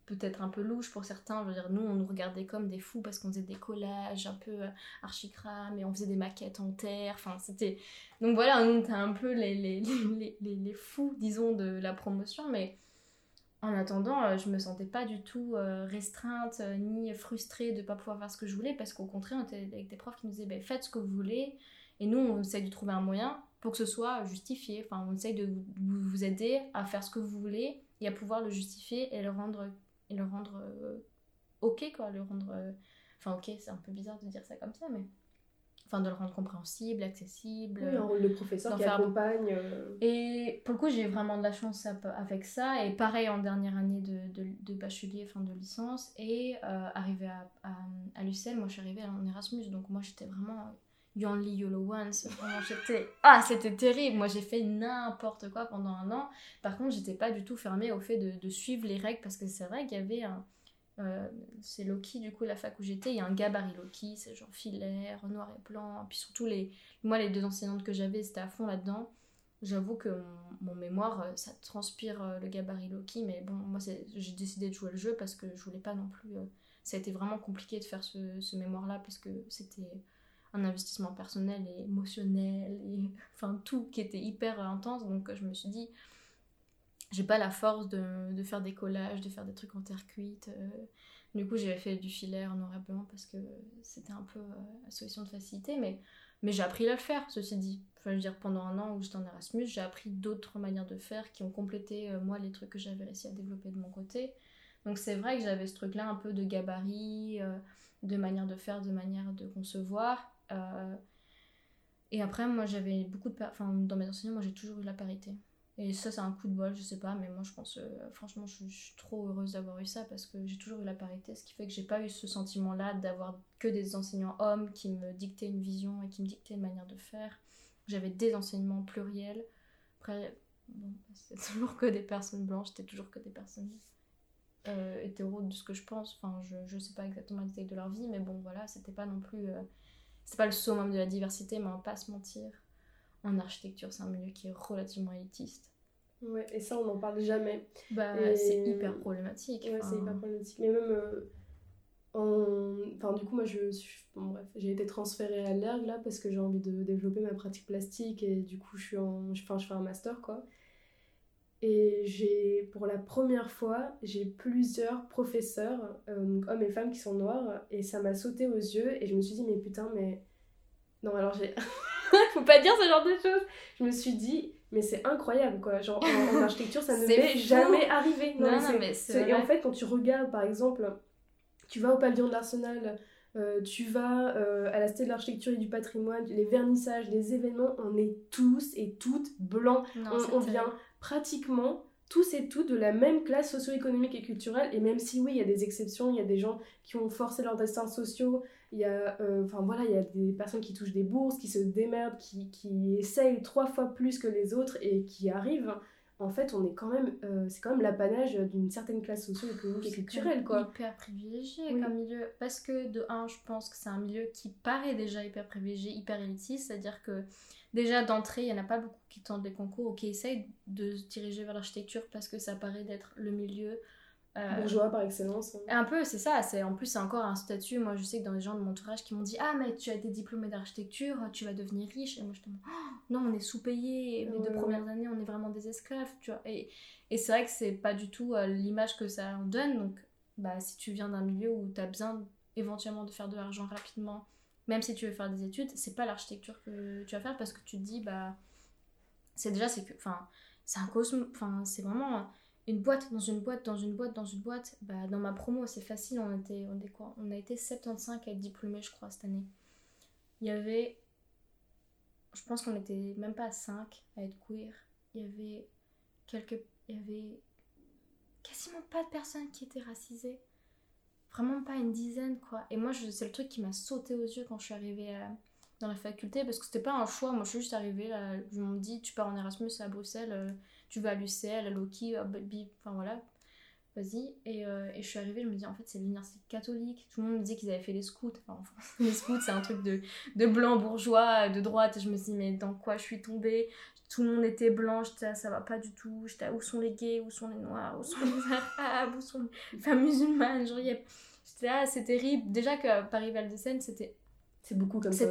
peut-être un peu louche pour certains. Je veux dire, nous, on nous regardait comme des fous parce qu'on faisait des collages un peu euh, archicram et on faisait des maquettes en terre. Enfin, c'était. Donc voilà, on était un peu les, les, les, les, fous, disons, de la promotion. Mais en attendant, euh, je me sentais pas du tout euh, restreinte ni frustrée de pas pouvoir faire ce que je voulais parce qu'au contraire, on était avec des profs qui nous disaient ben, faites ce que vous voulez. Et nous, on essaye de trouver un moyen pour que ce soit justifié. Enfin, on essaye de vous aider à faire ce que vous voulez et à pouvoir le justifier et le rendre et le rendre euh, ok, quoi, le rendre... Euh, enfin, ok, c'est un peu bizarre de dire ça comme ça, mais... Enfin, de le rendre compréhensible, accessible. Oui, rôle de professeur qui accompagne. Euh. Et pour le coup, j'ai vraiment de la chance avec ça. Et pareil en dernière année de, de, de bachelier, fin de licence. Et arrivé à, à, à l'UCL, moi je suis arrivée en Erasmus. Donc moi j'étais vraiment You Only Yolo. Ah, c'était terrible. Moi, j'ai fait n'importe quoi pendant un an. Par contre, j'étais pas du tout fermée au fait de, suivre les règles parce que c'est vrai qu'il y avait un. Euh, c'est Loki, du coup, la fac où j'étais. Il y a un gabarit Loki, c'est genre filaire, noir et blanc. Puis surtout, moi, les deux enseignantes que j'avais, c'était à fond là-dedans. J'avoue que mon, mémoire, euh, ça transpire euh, le gabarit Loki, mais bon, moi, j'ai décidé de jouer le jeu parce que je voulais pas non plus. ça a été vraiment compliqué de faire ce, ce mémoire-là parce que c'était un investissement personnel et émotionnel, et enfin tout qui était hyper intense. Donc je me suis dit, j'ai pas la force de, de, faire des collages, de faire des trucs en terre cuite. Euh. Du coup, j'avais fait du filaire blanc parce que c'était un peu euh, la solution de facilité. Mais Mais j'ai appris à le faire, ceci dit. Enfin, je veux dire, pendant un an où j'étais en Erasmus, j'ai appris d'autres manières de faire qui ont complété, euh, moi, les trucs que j'avais réussi à développer de mon côté. Donc c'est vrai que j'avais ce truc-là un peu de gabarit, de manière de faire, de manière de concevoir. Euh, et après, moi, j'avais beaucoup de... Enfin, dans mes enseignements, moi, j'ai toujours eu la parité. Et ça, c'est un coup de bol, je sais pas, mais moi, je pense, euh, franchement, je, suis trop heureuse d'avoir eu ça parce que j'ai toujours eu la parité, ce qui fait que j'ai pas eu ce sentiment-là d'avoir que des enseignants hommes qui me dictaient une vision et qui me dictaient une manière de faire. J'avais des enseignements pluriels. Après, bon, c'était toujours que des personnes blanches, c'était toujours que des personnes euh, hétéros de ce que je pense. Enfin, je, je sais pas exactement les détails de leur vie, mais bon, voilà, c'était pas non plus. Euh, c'est pas le summum de la diversité, mais on va pas se mentir. En architecture, c'est un milieu qui est relativement élitiste. Ouais, et ça, on n'en parle jamais. Bah, Et- c'est hyper problématique. Ouais, Enfin, c'est hyper problématique. Mais même, euh, en... enfin, du coup, moi, je suis... bon, bref, j'ai été transférée à l'ERG, là, parce que j'ai envie de développer ma pratique plastique, et du coup, je suis en... enfin, je fais un master, quoi. Et j'ai, pour la première fois, j'ai plusieurs professeurs, euh, hommes et femmes, qui sont noirs, et ça m'a sauté aux yeux, et je me suis dit, mais putain, mais... Non, alors j'ai... Faut pas dire ce genre de choses Je me suis dit, mais c'est incroyable, quoi. Genre, en, en architecture, ça ne m'est jamais arrivé. Non, non, mais c'est Et en fait, quand tu regardes, par exemple, tu vas au pavillon de l'Arsenal, euh, tu vas euh, à la Cité de l'Architecture et du Patrimoine, les vernissages, les événements, on est tous et toutes blancs. non, on on vient pratiquement tous et toutes de la même classe socio-économique et culturelle. Et même si oui, il y a des exceptions, il y a des gens qui ont forcé leurs destins sociaux, il y a, euh, voilà, il y a des personnes qui touchent des bourses, qui se démerdent, qui, qui essayent trois fois plus que les autres et qui arrivent. En fait, on est quand même, euh, c'est quand même l'apanage d'une certaine classe socio-économique et culturelle, quoi. hyper privilégié Oui. comme milieu. Parce que, de un, je pense que c'est un milieu qui paraît déjà hyper privilégié, hyper élitiste. C'est-à-dire que, déjà d'entrée, il n'y en a pas beaucoup qui tentent les concours ou qui essayent de se diriger vers l'architecture parce que ça paraît d'être le milieu. Euh, Bourgeois par excellence. hein. un peu, c'est ça. C'est en plus c'est encore un statut. Moi, je sais que dans les gens de mon entourage qui m'ont dit ah mais tu as été diplômé d'architecture, tu vas devenir riche. Et moi je te dis Oh, non, on est sous-payé. Les Ouais, deux premières années, on est vraiment des esclaves, tu vois. Et, et c'est vrai que c'est pas du tout euh, l'image que ça en donne. Donc, bah si tu viens d'un milieu où tu as besoin éventuellement de faire de l'argent rapidement, même si tu veux faire des études, c'est pas l'architecture que tu vas faire parce que tu te dis bah c'est déjà c'est que enfin c'est un cosmos enfin c'est vraiment une boîte dans une boîte dans une boîte dans une boîte. Bah dans ma promo c'est facile on était on était quoi? On a été 75 à être diplômés je crois cette année. Il y avait je pense qu'on était même pas 5 à être queer. Il y avait quelques il y avait quasiment pas de personnes qui étaient racisées. Vraiment pas une dizaine quoi. Et moi c'est le truc qui m'a sauté aux yeux quand je suis arrivée à- dans la faculté parce que c'était pas un choix. Moi je suis juste arrivée là je me dis tu pars en Erasmus à Bruxelles euh, tu vas à l'UCL à Loki à enfin voilà. Vas-y. Et, euh, et je suis arrivée je me dis en fait c'est l'université catholique. Tout le monde me disait qu'ils avaient fait les scouts. Enfin, enfin, les scouts c'est un truc de, de blanc bourgeois de droite. Et je me suis dit mais dans quoi je suis tombée? Tout le monde était blanc. J'étais ça va pas du tout. J'étais où sont les gays? Où sont les noirs? Où sont les arabes? Où sont les femmes musulmanes? Genre, j'étais là c'est terrible. Déjà que Paris Val de Seine c'était C'est beaucoup comme ça.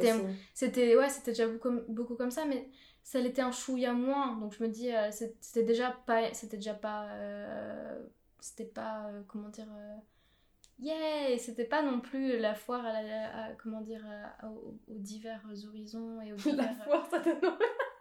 C'était ouais c'était déjà beaucoup, beaucoup comme ça. Mais ça l'était un chouïa moins. Donc je me dis euh, c'était déjà pas c'était déjà pas euh, c'était pas euh, comment dire yeah c'était pas non plus la foire à, la, à- comment dire à- aux, aux divers horizons et aux La divers- foire, ça te...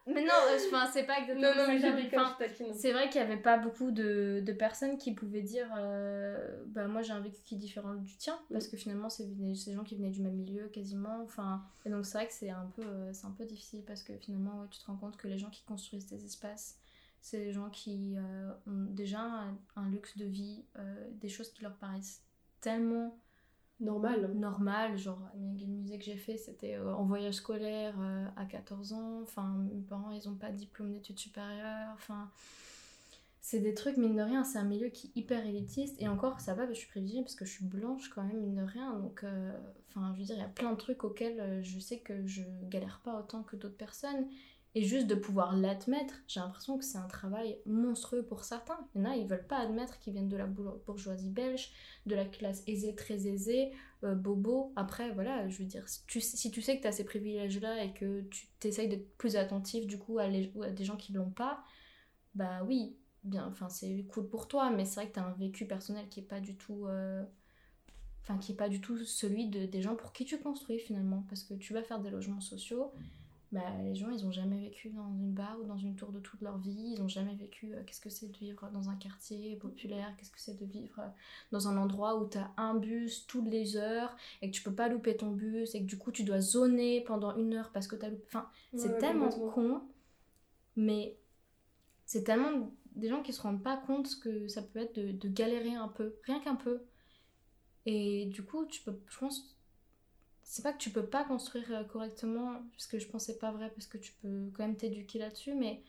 Non, mais non euh, enfin c'est pas exactement non, ça mais je c'est vrai qu'il n'y avait pas beaucoup de, de personnes qui pouvaient dire euh, bah moi j'ai un vécu qui est différent du tien parce que finalement c'est des gens qui venaient du même milieu quasiment enfin et donc c'est vrai que c'est un peu euh, c'est un peu difficile parce que finalement ouais, tu te rends compte que les gens qui construisent des espaces c'est des gens qui euh, ont déjà un, un luxe de vie euh, des choses qui leur paraissent tellement Normal. normal, genre le musée que j'ai fait c'était euh, en voyage scolaire euh, à 14 ans, enfin mes parents ils ont pas de diplôme d'études supérieures, enfin c'est des trucs mine de rien, c'est un milieu qui est hyper élitiste. Et encore ça va, je suis privilégiée parce que je suis blanche quand même mine de rien. Donc euh, enfin je veux dire il y a plein de trucs auxquels je sais que je galère pas autant que d'autres personnes et juste de pouvoir l'admettre, j'ai l'impression que c'est un travail monstrueux pour certains. Il y en a, ils veulent pas admettre qu'ils viennent de la bourg- bourgeoisie belge, de la classe aisée, très aisée, euh, bobo. Après, voilà, je veux dire, si tu, si tu sais que tu as ces privilèges-là et que tu t'essayes d'être plus attentif du coup à, des gens qui l'ont pas, bah oui, bien, enfin c'est cool pour toi, mais c'est vrai que tu as un vécu personnel qui est pas du tout. euh, enfin qui est pas du tout celui de, des gens pour qui tu construis finalement parce que tu vas faire des logements sociaux bah, les gens ils ont jamais vécu dans une barre ou dans une tour de toute leur vie. Ils ont jamais vécu euh, qu'est-ce que c'est de vivre dans un quartier populaire? Qu'est-ce que c'est de vivre euh, dans un endroit où tu as un bus toutes les heures et que tu peux pas louper ton bus et que du coup tu dois zoner pendant une heure parce que tu as loupé. Enfin c'est Ouais, tellement complètement. con mais c'est tellement des gens qui se rendent pas compte ce que ça peut être de, de galérer un peu rien qu'un peu. Et du coup, tu peux, je pense, c'est pas que tu peux pas construire euh, correctement, parce que je pensais pas vrai, parce que tu peux quand même t'éduquer là-dessus, mais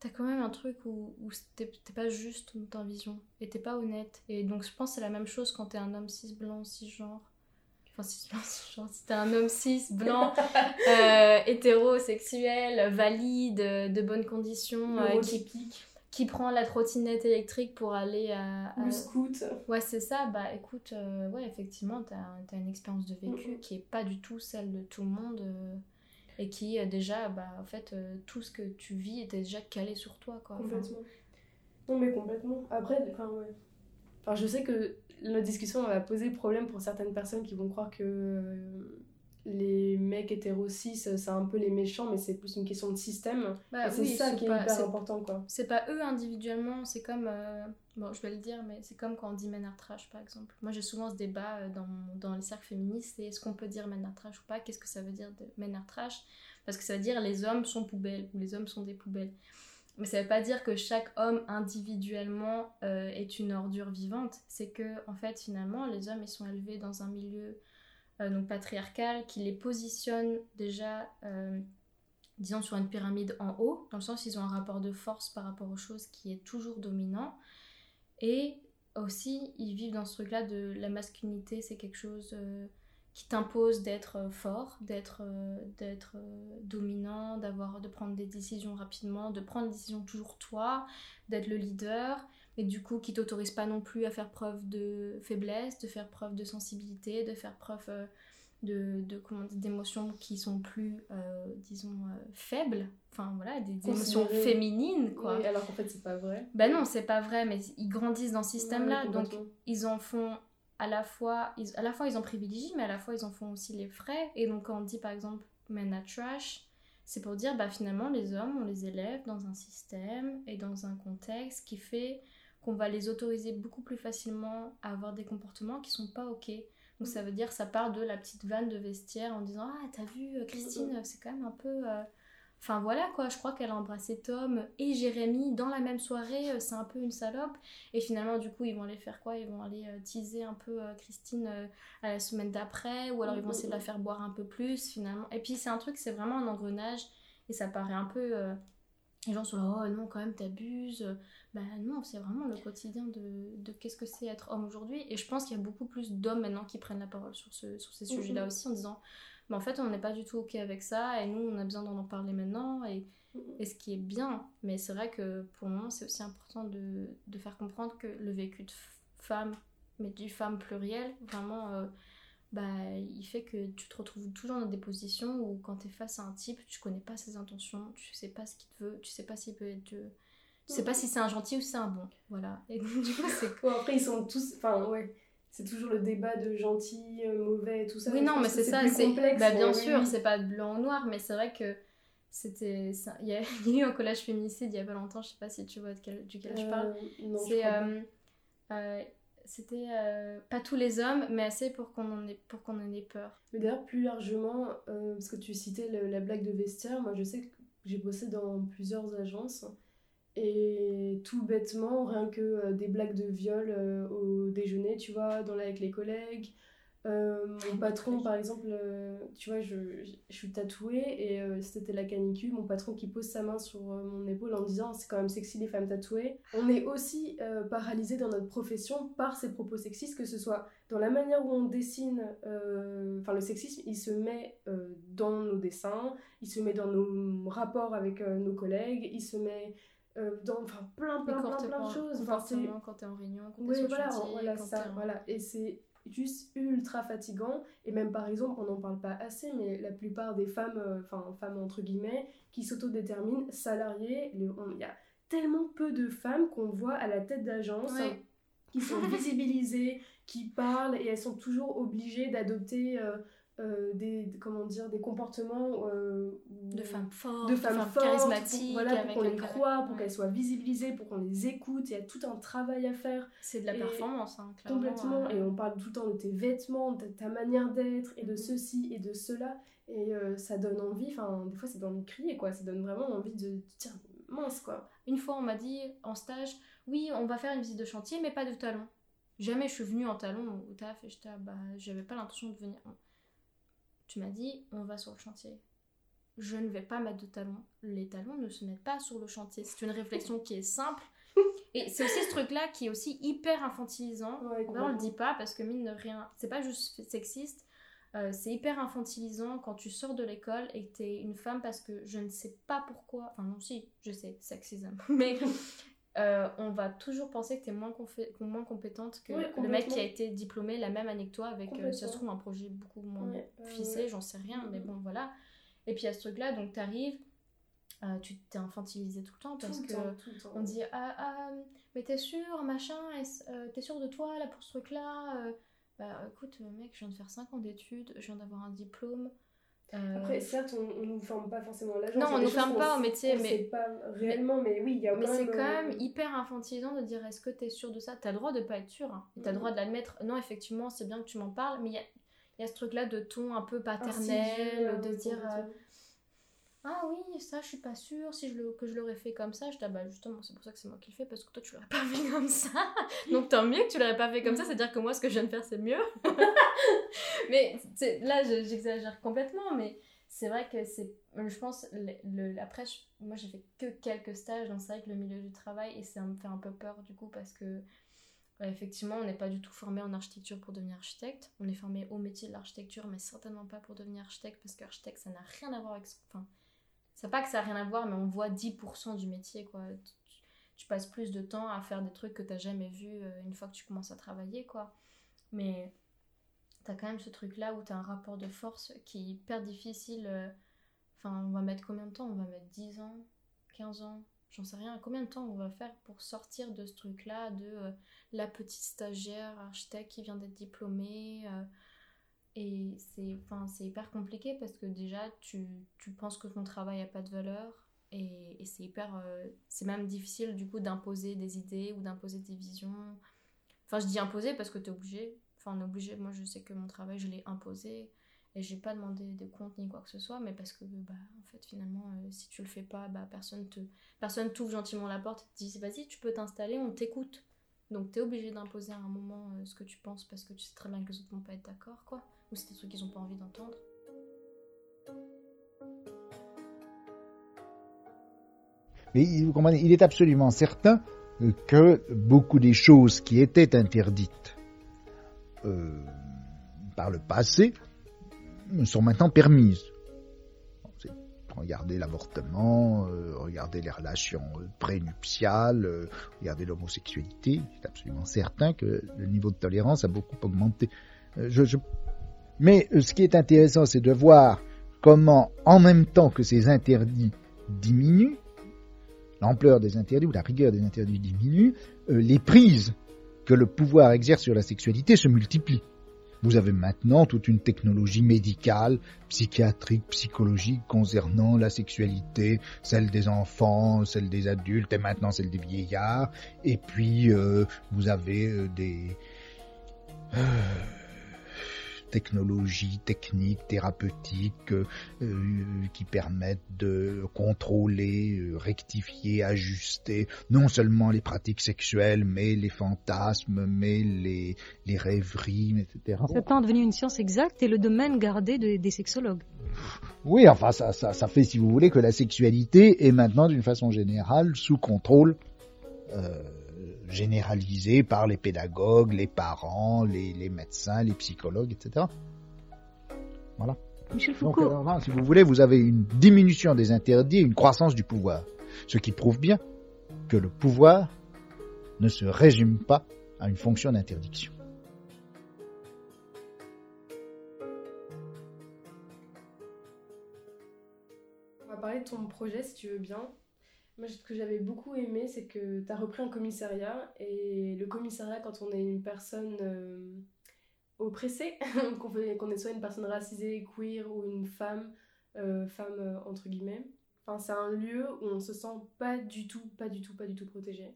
t'as quand même un truc où, où t'es pas juste dans ta vision, et t'es pas honnête. Et donc, je pense que c'est la même chose quand t'es un homme cis blanc, cisgenre. Enfin, cis blanc, cisgenre, si t'es un homme cis blanc, euh, hétérosexuel, valide, de bonnes conditions, euh, qui, Neurotypique, qui prend la trottinette électrique pour aller à, à- le scout. Ouais, c'est ça. Bah écoute, euh, ouais, effectivement, t'as as une expérience de vécu qui est pas du tout celle de tout le monde euh, et qui euh, déjà, bah en fait, euh, tout ce que tu vis était déjà calé sur toi, quoi. Enfin, Complètement. Non, mais complètement. Après, enfin, ouais. Enfin, je sais que notre discussion va poser problème pour certaines personnes qui vont croire que euh, les mecs hétéros cis, c'est un peu les méchants, mais c'est plus une question de système. bah c'est oui, ça qui est pas- hyper c'est- important, quoi. C'est pas eux individuellement, c'est comme. euh, bon, je vais le dire, mais c'est comme quand on dit menard trash, par exemple. Moi, j'ai souvent ce débat euh, dans, dans les cercles féministes c'est est-ce qu'on peut dire menard trash ou pas? Qu'est-ce que ça veut dire de menard trash? Parce que ça veut dire les hommes sont poubelles ou les hommes sont des poubelles. Mais ça veut pas dire que chaque homme individuellement euh, est une ordure vivante. C'est que, en fait, finalement, les hommes, ils sont élevés dans un milieu euh, donc patriarcal qui les positionne déjà. euh, disons sur une pyramide en haut, dans le sens ils ont un rapport de force par rapport aux choses qui est toujours dominant. Et aussi, ils vivent dans ce truc-là de la masculinité, c'est quelque chose euh, qui t'impose d'être euh, fort, d'être euh, d'être euh, dominant, d'avoir de prendre des décisions rapidement, de prendre des décisions toujours toi, d'être le leader, et du coup qui t'autorise pas non plus à faire preuve de faiblesse, de faire preuve de sensibilité, de faire preuve euh, de, de comment d'émotions qui sont plus, euh, disons, euh, faibles, enfin voilà, des, des émotions féminines, quoi. Oui, alors qu'en fait, c'est pas vrai. Ben non, c'est pas vrai, mais ils grandissent dans ce système-là, Ouais, donc ils en font à la fois, ils, à la fois ils en privilégient, mais à la fois ils en font aussi les frais. Et donc quand on dit par exemple men at trash, c'est pour dire bah finalement les hommes on les élève dans un système et dans un contexte qui fait qu'on va les autoriser beaucoup plus facilement à avoir des comportements qui sont pas ok. Donc ça veut dire ça part de la petite vanne de vestiaire en disant ah t'as vu euh, Christine c'est quand même un peu euh, Enfin voilà quoi, je crois qu'elle a embrassé Tom et Jérémy dans la même soirée, euh, c'est un peu une salope. Et finalement, du coup, ils vont aller faire quoi? Ils vont aller teaser un peu Christine à la semaine d'après, ou alors ils vont essayer de la faire boire un peu plus finalement. Et puis c'est un truc, c'est vraiment un engrenage, et ça paraît un peu. euh, les gens sont là, oh non, quand même, t'abuses. Bah non, c'est vraiment le quotidien de, de qu'est-ce que c'est être homme aujourd'hui. Et je pense qu'il y a beaucoup plus d'hommes maintenant qui prennent la parole sur, ce, sur ces Mhm. sujets-là aussi en disant mais en fait on n'est pas du tout ok avec ça et nous on a besoin d'en en parler maintenant et, et ce qui est bien mais c'est vrai que pour le moment c'est aussi important de, de faire comprendre que le vécu de femme mais du femme pluriel vraiment euh, bah, il fait que tu te retrouves toujours dans des positions où quand tu es face à un type tu connais pas ses intentions tu sais pas ce qu'il te veut tu sais pas s'il peut être tu sais pas si c'est un gentil ou si c'est un bon voilà et donc, du coup c'est Bon, après, ils sont tous. Enfin, ouais. C'est toujours le débat de gentil, euh, mauvais, tout ça. Oui, Je non, mais c'est ça, c'est. complexe. Bah, bien sûr, oui. c'est pas blanc ou noir, mais c'est vrai que c'était. Il y, a... il y a eu un collage féminicide il y a pas longtemps, je sais pas si tu vois de quel- duquel je parle. Euh, je C'est. euh, euh, C'était pas tous les hommes, mais assez pour qu'on en ait, pour qu'on en ait peur. Mais d'ailleurs, plus largement, parce que tu citais le- la blague de vestiaire, moi je sais que j'ai bossé dans plusieurs agences et tout bêtement, rien que euh, des blagues de viol euh, au déjeuner, tu vois, dans la- avec les collègues. Euh, mon patron, par exemple, tu vois, je, je, suis tatouée et c'était la canicule. Mon patron qui pose sa main sur mon épaule en disant c'est quand même sexy les femmes tatouées. On est aussi paralysé dans notre profession par ces propos sexistes, que ce soit dans la manière où on dessine, enfin le sexisme, il se met dans nos dessins, il se met dans nos rapports avec nos collègues, il se met euh, dans enfin, plein, plein, plein, plein de choses. Enfin, c'est- quand t'es en réunion, quand t'es oui, sur voilà, chantier, voilà, quand ça, t'es en- voilà. Et c'est juste ultra fatigant. Et même par exemple, on n'en parle pas assez, mais la plupart des femmes, euh, enfin femmes entre guillemets, qui s'autodéterminent salariées, il y a tellement peu de femmes qu'on voit à la tête d'agence. Ouais. qui sont visibilisées, qui parlent et elles sont toujours obligées d'adopter euh, des, comment dire, des comportements de femmes fortes, de femmes, fortes, charismatiques, pour, voilà, pour qu'on les croit, pour qu'elles soient visibilisées, pour qu'on les écoute. Il y a tout un travail à faire. C'est de la performance, hein, Complètement. Et on parle tout le temps de tes vêtements, de ta manière d'être, et de mm-hmm. ceci et de cela. Et ça donne envie, enfin, des fois, c'est envie de crier, quoi. Ça donne vraiment envie de dire mince, quoi. Une fois, on m'a dit en stage, oui, on va faire une visite de chantier, mais pas de talons. Jamais je suis venue en talons au taf et j'étais, bah, j'avais pas l'intention de venir. Tu m'as dit, on va sur le chantier. Je ne vais pas mettre de talons. Les talons ne se mettent pas sur le chantier. C'est une réflexion qui est simple. Et c'est aussi ce truc-là qui est aussi hyper infantilisant. on le dit pas parce que mine de rien, c'est pas juste sexiste. Euh, c'est hyper infantilisant quand tu sors de l'école et que t'es une femme parce que je ne sais pas pourquoi. Enfin, non, si, je sais, sexisme. Mais euh, on va toujours penser que tu es moins, moins compétente que le mec qui a été diplômé la même année que toi avec, euh, ça se trouve, un projet beaucoup moins ficelé, j'en sais rien, mais bon, voilà. Et puis à ce truc-là, donc tu arrives, tu t'es infantilisé tout le temps parce que on dit ah, ah mais t'es sûr machin t'es sûr de toi là pour ce truc là bah écoute, mec, je viens de faire 5 ans d'études, je viens d'avoir un diplôme. Euh, Après, certes, on, ne nous forme pas forcément l'agence. Non, on ne nous forme pas au métier, mais. pas réellement, mais, oui, il y a Mais c'est quand même euh, hyper infantilisant de dire est-ce que tu es sûr de ça? Tu as le droit de pas être sûr. Hein. Tu as le droit d'admettre non, effectivement, c'est bien que tu m'en parles, mais il y a, y a, ce truc-là de ton un peu paternel, de dire. Ah oui, ça, je suis pas sûre si je le, que je l'aurais fait comme ça. Je dis, ah bah justement, c'est pour ça que c'est moi qui le fais, parce que toi, tu l'aurais pas fait comme ça. Donc tant mieux que tu l'aurais pas fait comme ça, c'est-à-dire que moi, ce que je viens de faire, c'est mieux. mais là, j'exagère complètement, mais c'est vrai que c'est. Je pense, le, après, moi, j'ai fait que quelques stages, donc c'est vrai le milieu du travail, et ça me fait un peu peur du coup, parce que effectivement, on n'est pas du tout formé en architecture pour devenir architecte. On est formé au métier de l'architecture, mais certainement pas pour devenir architecte, parce qu'architecte, ça n'a rien à voir avec. Enfin, c'est pas que ça n'a rien à voir, mais on voit 10% du métier, quoi. Tu, passes plus de temps à faire des trucs que tu n'as jamais vus euh, une fois que tu commences à travailler, quoi. Mais tu as quand même ce truc-là où tu as un rapport de force qui est hyper difficile. Euh, enfin, on va mettre combien de temps? On va mettre 10 ans? 15 ans? J'en sais rien. Combien de temps on va faire pour sortir de ce truc-là, de euh, la petite stagiaire architecte qui vient d'être diplômée et c'est hyper compliqué parce que déjà, tu, tu penses que ton travail n'a pas de valeur. Et, c'est hyper. Euh, c'est même difficile du coup d'imposer des idées ou d'imposer des visions. Enfin, je dis imposer parce que tu es obligé. Enfin, on est obligé. Moi, je sais que mon travail, je l'ai imposé. Et j'ai pas demandé de compte ni quoi que ce soit. Mais parce que, bah, en fait, finalement, euh, si tu le fais pas, bah, personne te personne t'ouvre gentiment la porte et te dit vas-y, tu peux t'installer, on t'écoute. Donc, tu es obligé d'imposer à un moment euh, ce que tu penses parce que tu sais très bien que les autres vont pas être d'accord, quoi ou c'est des trucs qu'ils n'ont pas envie d'entendre. Mais vous comprenez, il est absolument certain que beaucoup des choses qui étaient interdites euh, par le passé sont maintenant permises. Regardez l'avortement, euh, regardez les relations prénuptiales, euh, regardez l'homosexualité. C'est absolument certain que le niveau de tolérance a beaucoup augmenté. je, je mais euh, ce qui est intéressant, c'est de voir comment, en même temps que ces interdits diminuent, l'ampleur des interdits ou la rigueur des interdits diminue, euh, les prises que le pouvoir exerce sur la sexualité se multiplient. Vous avez maintenant toute une technologie médicale, psychiatrique, psychologique concernant la sexualité, celle des enfants, celle des adultes et maintenant celle des vieillards. Et puis euh, vous avez des technologies techniques, thérapeutiques euh, qui permettent de contrôler, euh, rectifier, ajuster non seulement les pratiques sexuelles, mais les fantasmes, mais les, les rêveries, etc. C'est maintenant devenu une science exacte et le domaine gardé des sexologues. Oui, enfin, ça, ça, ça, fait, si vous voulez, que la sexualité est maintenant, d'une façon générale, sous contrôle. Euh, généralisé par les pédagogues, les parents, les, médecins, les psychologues, etc. Voilà. Michel Foucault. si vous voulez, vous avez une diminution des interdits et une croissance du pouvoir. Ce qui prouve bien que le pouvoir ne se résume pas à une fonction d'interdiction. On va parler de ton projet si tu veux bien. Moi, ce que j'avais beaucoup aimé, c'est que tu as repris un commissariat. Et le commissariat, quand on est une personne euh, oppressée, qu'on est soit une personne racisée, queer ou une femme, euh, femme euh, entre guillemets, enfin, c'est un lieu où on se sent pas du tout, pas du tout, pas du tout protégé.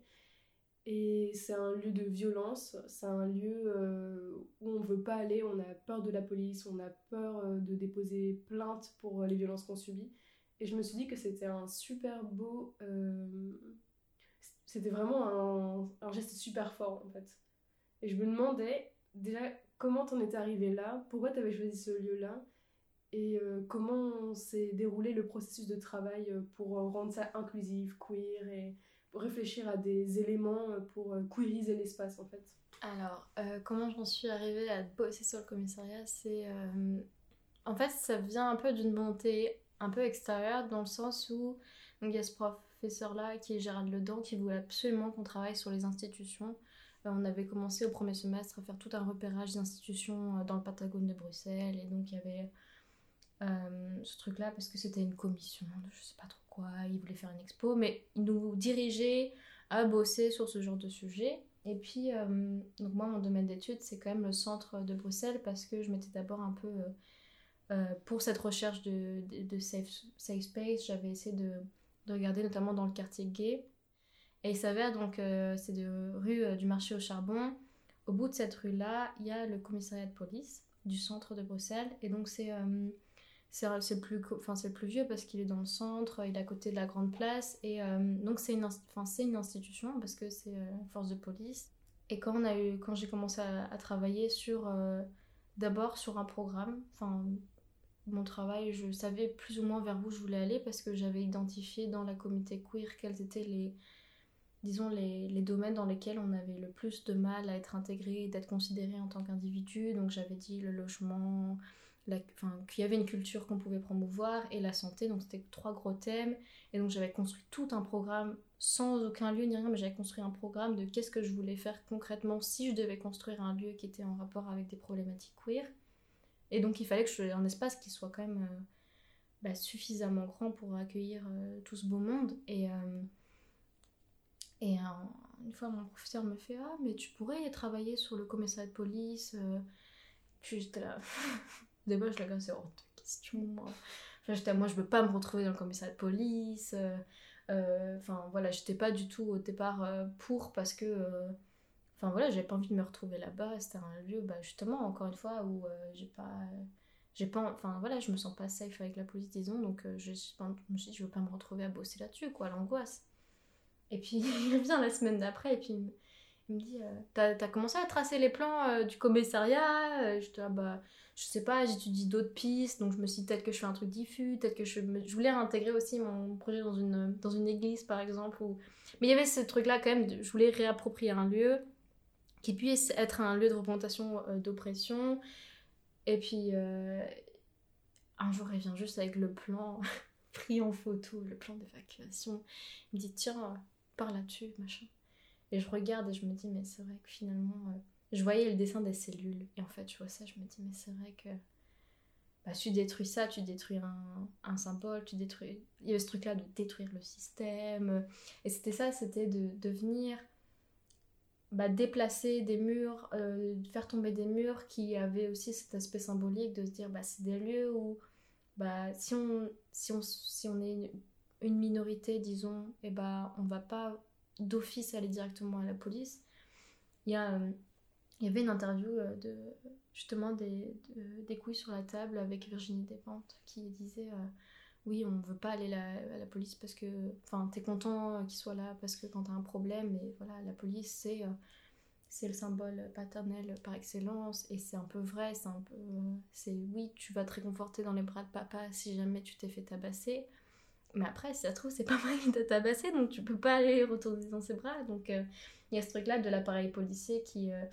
Et c'est un lieu de violence, c'est un lieu euh, où on veut pas aller, on a peur de la police, on a peur de déposer plainte pour les violences qu'on subit. Et je me suis dit que c'était un super beau. euh, c'était vraiment un, un geste super fort en fait. Et je me demandais déjà comment t'en étais arrivé là, pourquoi t'avais choisi ce lieu-là, et euh, comment s'est déroulé le processus de travail pour rendre ça inclusif, queer, et pour réfléchir à des éléments pour queeriser l'espace en fait. Alors, euh, comment j'en suis arrivée à bosser sur le commissariat C'est. En fait, ça vient un peu d'une volonté un peu extérieure, dans le sens où il y a ce professeur-là qui est Gérald Ledan qui voulait absolument qu'on travaille sur les institutions. Euh, on avait commencé au premier semestre à faire tout un repérage d'institutions euh, dans le Patagone de Bruxelles, et donc il y avait euh, ce truc-là parce que c'était une commission de je sais pas trop quoi, il voulait faire une expo, mais il nous dirigeait à bosser sur ce genre de sujet. Et puis, donc moi, mon domaine d'études, c'est quand même le centre de Bruxelles parce que je m'étais d'abord un peu. Euh, pour cette recherche de, safe, space, j'avais essayé de, de regarder notamment dans le quartier gay. Et il s'avère donc, euh, c'est de rue euh, du marché au charbon. Au bout de cette rue-là, il y a le commissariat de police du centre de Bruxelles. Et donc, c'est. c'est plus le plus vieux parce qu'il est dans le centre, il est à côté de la grande place. Et donc, c'est une, une institution parce que c'est une force de police. Et quand, quand j'ai commencé à, à travailler sur. D'abord sur un programme, enfin. Mon travail, je savais plus ou moins vers où je voulais aller parce que j'avais identifié dans la communauté queer quels étaient les, disons, les, les domaines dans lesquels on avait le plus de mal à être intégré, d'être considéré en tant qu'individu. Donc j'avais dit le logement, enfin, qu'il y avait une culture qu'on pouvait promouvoir et la santé. Donc c'était trois gros thèmes. Et donc j'avais construit tout un programme sans aucun lieu ni rien, mais j'avais construit un programme de qu'est-ce que je voulais faire concrètement si je devais construire un lieu qui était en rapport avec des problématiques queer. Et donc il fallait que je un espace qui soit quand même euh, bah, suffisamment grand pour accueillir euh, tout ce beau monde. Et, euh, et une fois, mon professeur me fait Ah, mais tu pourrais travailler sur le commissariat de police. Puis j'étais là. D'abord, je la gosse, c'est hors de question. Moi. Enfin, j'étais moi, je veux pas me retrouver dans le commissariat de police. Enfin, voilà, j'étais pas du tout au départ pour parce que. Enfin, voilà, j'avais pas envie de me retrouver là-bas. C'était un lieu, bah, justement, encore une fois, où euh, j'ai pas. J'ai pas. Enfin, voilà, je me sens pas safe avec la police, disons. Donc, euh, je, je me suis dit, je veux pas me retrouver à bosser là-dessus, quoi, l'angoisse. Et puis il revient la semaine d'après et puis il me, dit euh, T'as t'as commencé à tracer les plans euh, du commissariat Je dis Ah bah, je sais pas, j'étudie d'autres pistes, donc je me suis dit peut-être que je fais un truc diffus, peut-être que je, je voulais intégrer aussi mon projet dans une, dans une église par exemple. Ou... Mais il y avait ce truc-là quand même, je voulais réapproprier un lieu qui puisse être un lieu de représentation euh, d'oppression. Et puis euh, un jour il vient juste avec le plan pris en photo, le plan d'évacuation. Il me dit Tiens, par là-dessus, machin. Et je regarde et je me dis, mais c'est vrai que finalement, euh, je voyais le dessin des cellules. Et en fait, je vois ça, je me dis, mais c'est vrai que bah, tu détruis ça, tu détruis un, un symbole, tu détruis. Il y avait ce truc-là de détruire le système. Et c'était ça, c'était de, de venir bah, déplacer des murs, euh, faire tomber des murs qui avaient aussi cet aspect symbolique de se dire, bah, c'est des lieux où, bah, si, on, si, on, si on est une, minorité, disons, et bah, on va pas d'office aller directement à la police. Il y, a, euh, il y avait une interview euh, de justement des, de- des couilles sur la table avec Virginie Despentes qui disait oui on veut pas aller la- à la police parce que enfin t'es content qu'il soit là parce que quand t'as un problème et voilà la police c'est euh, c'est le symbole paternel par excellence et c'est un peu vrai c'est un peu euh, c'est oui tu vas te réconforter dans les bras de papa si jamais tu t'es fait tabasser mais après, si ça se trouve, c'est pas moi qui t'a tabassé, donc tu peux pas aller retourner dans ses bras. Donc euh, il y a ce truc-là de l'appareil policier qui, euh,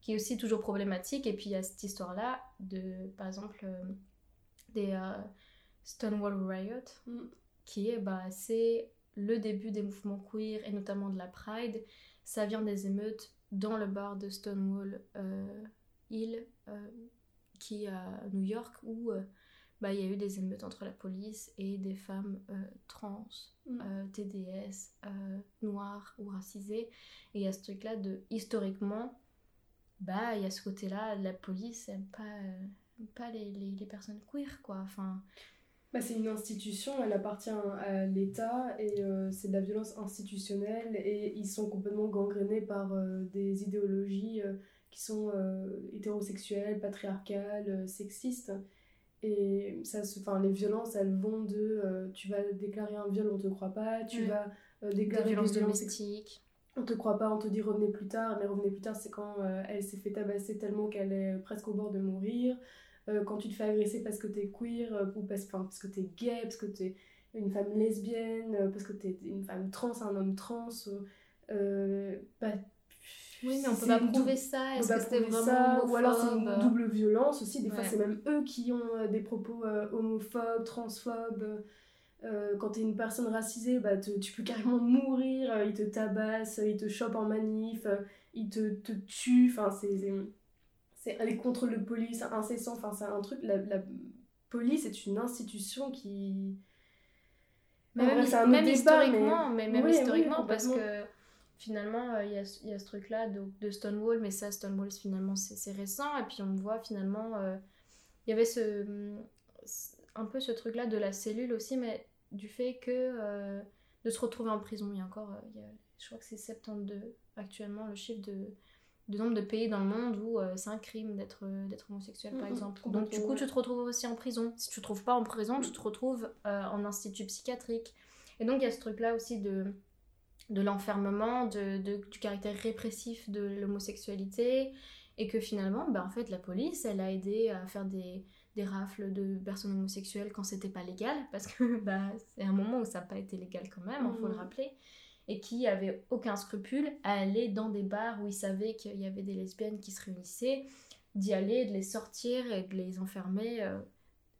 qui est aussi toujours problématique. Et puis il y a cette histoire-là de, par exemple, euh, des euh, Stonewall Riot, Mm. qui est, bah, c'est le début des mouvements queer et notamment de la Pride. Ça vient des émeutes dans le bar de Stonewall euh, Hill, euh, qui est à New York, où euh, bah, il y a eu des émeutes entre la police et des femmes trans, Mm. TDS, noires ou racisées. Et il y a ce truc-là de, historiquement, bah, il y a ce côté-là, la police aime pas, pas les, les, les personnes queer, quoi. Enfin, Bah, c'est une institution, elle appartient à l'État et euh, c'est de la violence institutionnelle et ils sont complètement gangrénés par euh, des idéologies euh, qui sont hétérosexuelles, patriarcales, sexistes. Et ça se, les violences, elles vont de tu vas déclarer un viol, on te croit pas, tu vas des déclarer des violences domestiques. On te croit pas, on te dit revenez plus tard, mais revenez plus tard, c'est quand elle s'est fait tabasser tellement qu'elle est presque au bord de mourir. Euh, quand tu te fais agresser parce que t'es queer, euh, ou parce, enfin, parce que t'es gay, parce que t'es une femme lesbienne, euh, parce que t'es une femme trans, un homme trans. bah, Oui, mais on peut pas prouver ça. Est-ce que c'était vraiment ça, ou alors c'est une double violence aussi. Des fois, c'est même eux qui ont des propos euh, homophobes, transphobes. Euh, quand t'es une personne racisée, bah, te- tu peux carrément mourir. ils te tabassent, ils te chopent en manif, ils te, te tuent. Enfin, c'est c'est les contrôles de police incessants. Enfin, c'est un truc. La, la police est une institution qui. Même, vrai, c'est un autre même débat, historiquement, mais, même Oui, oui, historiquement parce que finalement, euh, il y, a, ce- il y a ce truc-là de, de Stonewall, mais ça, Stonewall, finalement, c'est récent. Et puis on voit finalement, euh, il y avait ce, un peu ce truc-là de la cellule aussi, mais du fait que euh, de se retrouver en prison, il y a encore, euh, y a- je crois que c'est 72 actuellement, le chiffre de, de nombre de pays dans le monde où euh, c'est un crime d'être d'être homosexuel, par exemple. Donc du coup, tu te retrouves aussi en prison. Si tu te trouves pas en prison, tu te retrouves euh, en institut psychiatrique. Et donc il y a ce truc-là aussi de, de l'enfermement, de, de- du caractère répressif de l'homosexualité, et que finalement, bah, en fait, la police, elle a aidé à faire des, des rafles de personnes homosexuelles quand c'était pas légal, parce que bah, c'est un moment où ça n'a pas été légal quand même, il faut le rappeler, et qui avait aucun scrupule à aller dans des bars où ils savaient qu'il y avait des lesbiennes qui se réunissaient, d'y aller, de les sortir et de les enfermer. euh,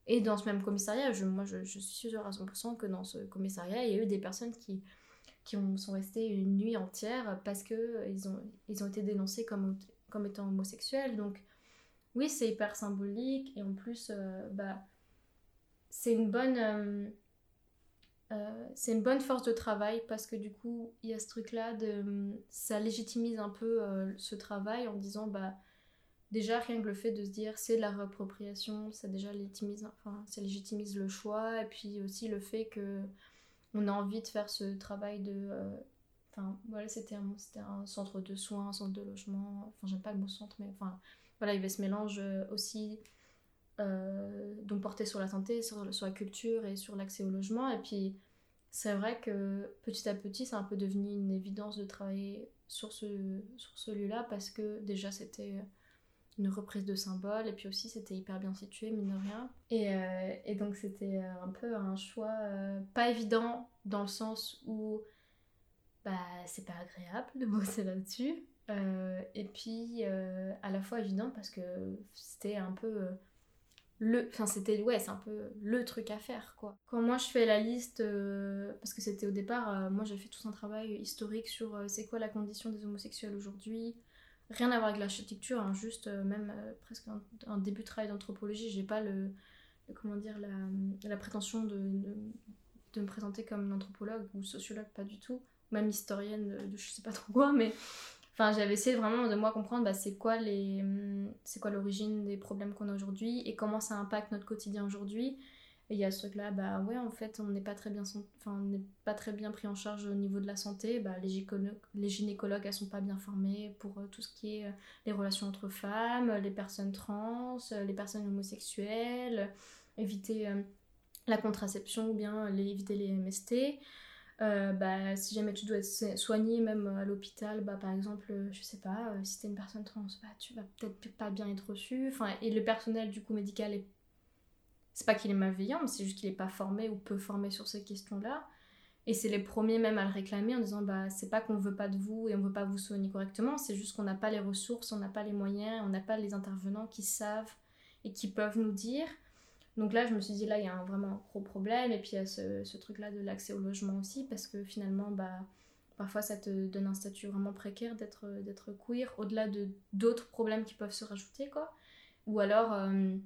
et dans ce même commissariat, je, moi je, suis sûre à 100% que dans ce commissariat, il y a eu des personnes qui, qui ont, sont restées une nuit entière parce qu'ils ont, ils ont été dénoncés comme, comme étant homosexuels. Donc oui, c'est hyper symbolique et en plus, euh, bah, c'est une bonne... euh, euh, c'est une bonne force de travail parce que du coup, il y a ce truc-là de... Ça légitimise un peu euh, ce travail en disant, bah, déjà rien que le fait de se dire c'est de la réappropriation, ça déjà légitimise, enfin, ça légitimise le choix et puis aussi le fait que on a envie de faire ce travail de... euh, Enfin, voilà, c'était un, un centre de soins, un centre de logement. Enfin, j'aime pas le mot centre, mais enfin, voilà, il y avait ce mélange aussi euh, donc porté sur la santé, sur, la culture et sur l'accès au logement. Et puis, c'est vrai que petit à petit, c'est un peu devenu une évidence de travailler sur ce, sur ce lieu-là parce que déjà, c'était une reprise de symbole et puis aussi, c'était hyper bien situé, mine de rien. Et, euh, et donc, c'était un peu un choix euh, pas évident dans le sens où bah, c'est pas agréable de bosser là-dessus. Et puis à la fois évident parce que c'était un peu le enfin c'était ouais c'est un peu le truc à faire quoi. Quand moi je fais la liste euh, parce que c'était au départ euh, moi j'ai fait tout un travail historique sur euh, c'est quoi la condition des homosexuels aujourd'hui. Rien à voir avec l'architecture hein, juste même presque un, début de travail d'anthropologie j'ai pas le, comment dire la, la prétention de, de, de me présenter comme une anthropologue ou sociologue pas du tout. Même historienne de je sais pas trop quoi, mais enfin j'avais essayé vraiment de moi comprendre bah, c'est quoi les c'est quoi l'origine des problèmes qu'on a aujourd'hui et comment ça impacte notre quotidien aujourd'hui. Et il y a ce truc là bah ouais en fait on n'est pas très bien enfin on n'est pas très bien pris en charge au niveau de la santé, bah, les, gynécologues, les gynécologues elles sont pas bien formées pour euh, tout ce qui est euh, les relations entre femmes, les personnes trans, euh, les personnes homosexuelles, éviter la contraception ou bien éviter les MST. Euh, bah, si jamais tu dois être soigné même à l'hôpital, bah, par exemple, je sais pas, euh, si t'es une personne trans, bah, tu vas peut-être pas bien être reçu. Enfin, et le personnel du coup médical, est... c'est pas qu'il est malveillant, mais c'est juste qu'il est pas formé ou peu formé sur ces questions-là. Et c'est les premiers même à le réclamer en disant bah c'est pas qu'on veut pas de vous et on veut pas vous soigner correctement, c'est juste qu'on n'a pas les ressources, on n'a pas les moyens, on n'a pas les intervenants qui savent et qui peuvent nous dire. Donc là, je me suis dit, là, il y a un, vraiment gros problème. Et puis, il y a ce, truc-là de l'accès au logement aussi, parce que finalement, bah, parfois, ça te donne un statut vraiment précaire d'être, queer, au-delà de, d'autres problèmes qui peuvent se rajouter, quoi. Ou alors, euh,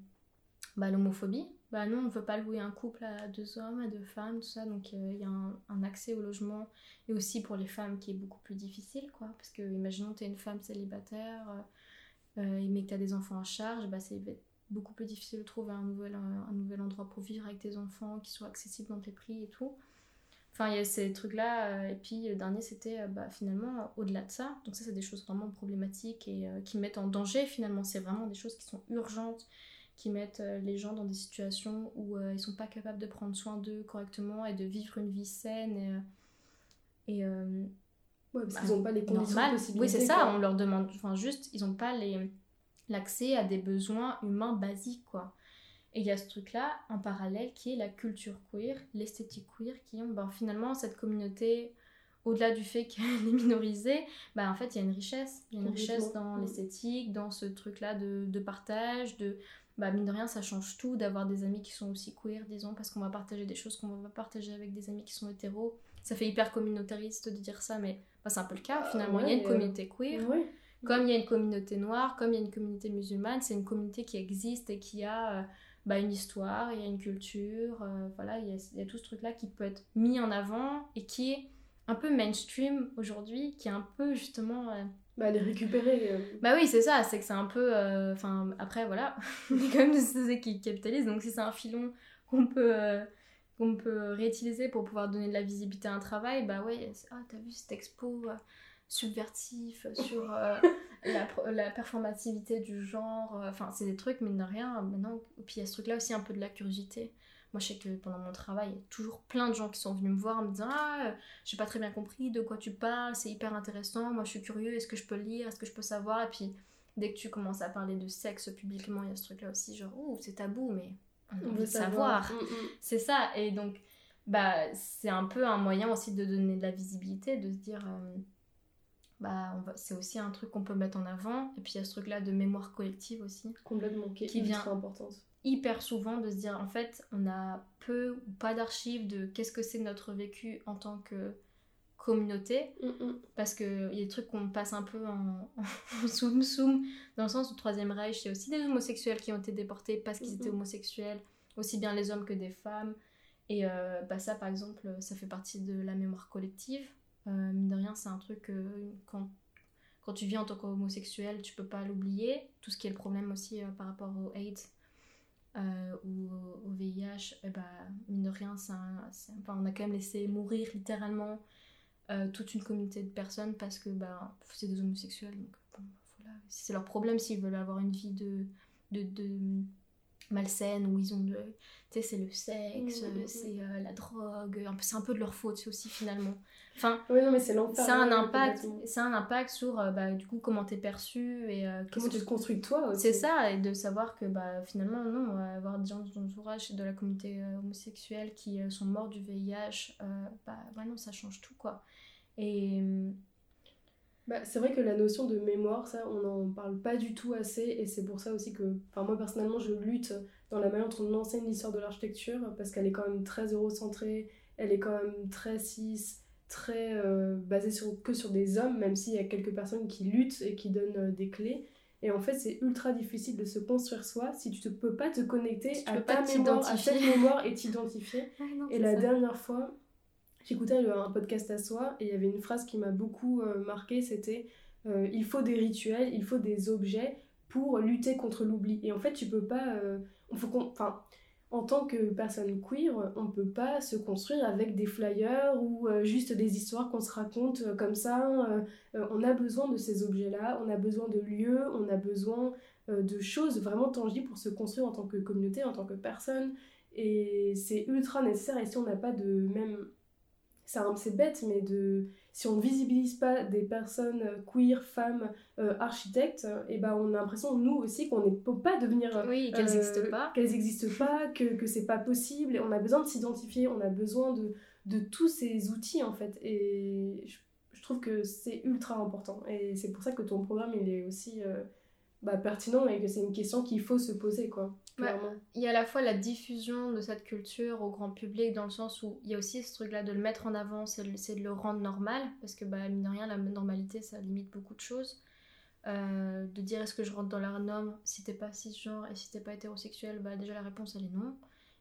bah, l'homophobie. bah non, on veut pas louer un couple à deux hommes, à deux femmes, tout ça. Donc il y a un, accès au logement et aussi pour les femmes qui est beaucoup plus difficile, quoi. Parce que imaginons tu es une femme célibataire, euh, mais que tu as des enfants à charge, bah c'est beaucoup plus difficile de trouver un nouvel, un, nouvel endroit pour vivre avec tes enfants qui soit accessible dans tes prix et tout. Enfin, il y a ces trucs-là. et puis, le dernier, c'était bah, finalement au-delà de ça. Donc, ça, c'est des choses vraiment problématiques et qui mettent en danger finalement. C'est vraiment des choses qui sont urgentes, qui mettent euh, les gens dans des situations où euh, ils sont pas capables de prendre soin d'eux correctement et de vivre une vie saine et, euh, ouais, parce bah, qu'ils n'ont pas les conditions oui c'est ça on leur demande enfin juste ils n'ont pas les l'accès à des besoins humains basiques quoi. Et il y a ce truc là en parallèle qui est la culture queer l'esthétique queer qui ont ben, finalement cette communauté au-delà du fait qu'elle est minorisée, bah en fait il y a une richesse. Il y a une richesse dans l'esthétique, dans ce truc-là de, de, partage, de bah mine de rien ça change tout d'avoir des amis qui sont aussi queer disons parce qu'on va partager des choses qu'on va partager avec des amis qui sont hétéros. Ça fait hyper communautariste de dire ça mais bah, c'est un peu le cas finalement. Il y a une communauté queer comme il y a une communauté noire comme il y a une communauté musulmane c'est une communauté qui existe et qui a euh, bah, une histoire il y a une culture euh, voilà il y, a, il y, a, tout ce truc là qui peut être mis en avant et qui est un peu mainstream aujourd'hui qui est un peu justement euh, bah, les récupérer. Euh. Bah oui, c'est ça, c'est que c'est un peu. Enfin, après, voilà, on est quand même des sociétés qui capitalisent, donc si c'est un filon qu'on peut, qu'on peut réutiliser pour pouvoir donner de la visibilité à un travail, bah ouais, ah, t'as vu cette expo subvertif sur la, la, performativité du genre, enfin, c'est des trucs, mine de rien, maintenant. Puis il y a ce truc-là aussi, un peu de la curiosité. Moi, je sais que pendant mon travail, il y a toujours plein de gens qui sont venus me voir en me disant Ah, euh, j'ai pas très bien compris de quoi tu parles, c'est hyper intéressant, moi je suis curieux, est-ce que je peux lire, est-ce que je peux savoir? Et puis, dès que tu commences à parler de sexe publiquement, il y a ce truc-là aussi, genre, oh, c'est tabou, mais on, veut savoir. Mm, mm. C'est ça, et donc, bah, c'est un peu un moyen aussi de donner de la visibilité, de se dire. Euh, bah, c'est aussi un truc qu'on peut mettre en avant. Et puis il y a ce truc-là de mémoire collective aussi. Complètement, qui, qui vient importante hyper souvent de se dire en fait on a peu ou pas d'archives de qu'est-ce que c'est notre vécu en tant que communauté mm, mm. parce que il y a des trucs qu'on passe un peu en, soum soum dans le sens où Troisième Reich il y a aussi des homosexuels qui ont été déportés parce qu'ils étaient homosexuels aussi bien les hommes que des femmes et euh, bah ça par exemple ça fait partie de la mémoire collective euh, mine de rien c'est un truc quand quand tu vis en tant qu'homosexuel tu peux pas l'oublier tout ce qui est le problème aussi euh, par rapport au AIDS euh, ou au VIH, eh ben, mine de rien, on a quand même laissé mourir littéralement euh, toute une communauté de personnes parce que bah, c'est des homosexuels. Donc, voilà. C'est leur problème s'ils veulent avoir une vie de malsaine où ils ont de tu sais c'est le sexe mmh, mmh, mmh. c'est euh, la drogue c'est un peu de leur faute aussi finalement. Enfin oui, non, mais c'est ça a un impact ça un impact sur euh, bah, du coup comment t'es perçu et euh, comment tu te construis toi aussi. c'est ça et de savoir que bah finalement non avoir des gens dans ton entourage de la communauté homosexuelle qui sont morts du VIH bah ouais, non ça change tout quoi. Et bah, c'est vrai que la notion de mémoire, ça, on n'en parle pas du tout assez, et c'est pour ça aussi que, enfin, moi personnellement, je lutte dans la manière dont on enseigne l'histoire de l'architecture, parce qu'elle est quand même très eurocentrée, elle est quand même très cis, très euh, basée sur, que sur des hommes, même s'il y a quelques personnes qui luttent et qui donnent euh, des clés. Et en fait, c'est ultra difficile de se construire soi si tu ne peux pas te connecter à ta mémoire, à cette mémoire et t'identifier. Ah et la dernière fois, J'écoutais un podcast à soi et il y avait une phrase qui m'a beaucoup euh, marqué, c'était euh, il faut des rituels, il faut des objets pour lutter contre l'oubli. Et en fait, tu peux pas, euh, faut enfin, en tant que personne queer, on peut pas se construire avec des flyers ou juste des histoires qu'on se raconte comme ça. on a besoin de ces objets-là, on a besoin de lieux, on a besoin de choses vraiment tangibles pour se construire en tant que communauté, en tant que personne. Et c'est ultra nécessaire. Et si on n'a pas de même c'est bête, mais de, si on ne visibilise pas des personnes queer, femmes, euh, architectes, et eh ben on a l'impression, nous aussi, qu'on ne peut pas devenir. Oui, qu'elles n'existent euh, pas. Qu'elles n'existent pas, que, que c'est pas possible. Et on a besoin de s'identifier, on a besoin de, de tous ces outils, en fait. Et je, je trouve que c'est ultra important. Et c'est pour ça que ton programme, il est aussi. Euh, bah, pertinent et que c'est une question qu'il faut se poser quoi. Il y a à la fois la diffusion de cette culture au grand public dans le sens où il y a aussi ce truc là de le mettre en avant, c'est de le rendre normal parce que bah, mine de rien la normalité ça limite beaucoup de choses. Euh, de dire est-ce que je rentre dans la norme? Si t'es pas cisgenre et si t'es pas hétérosexuel, bah déjà la réponse elle est non.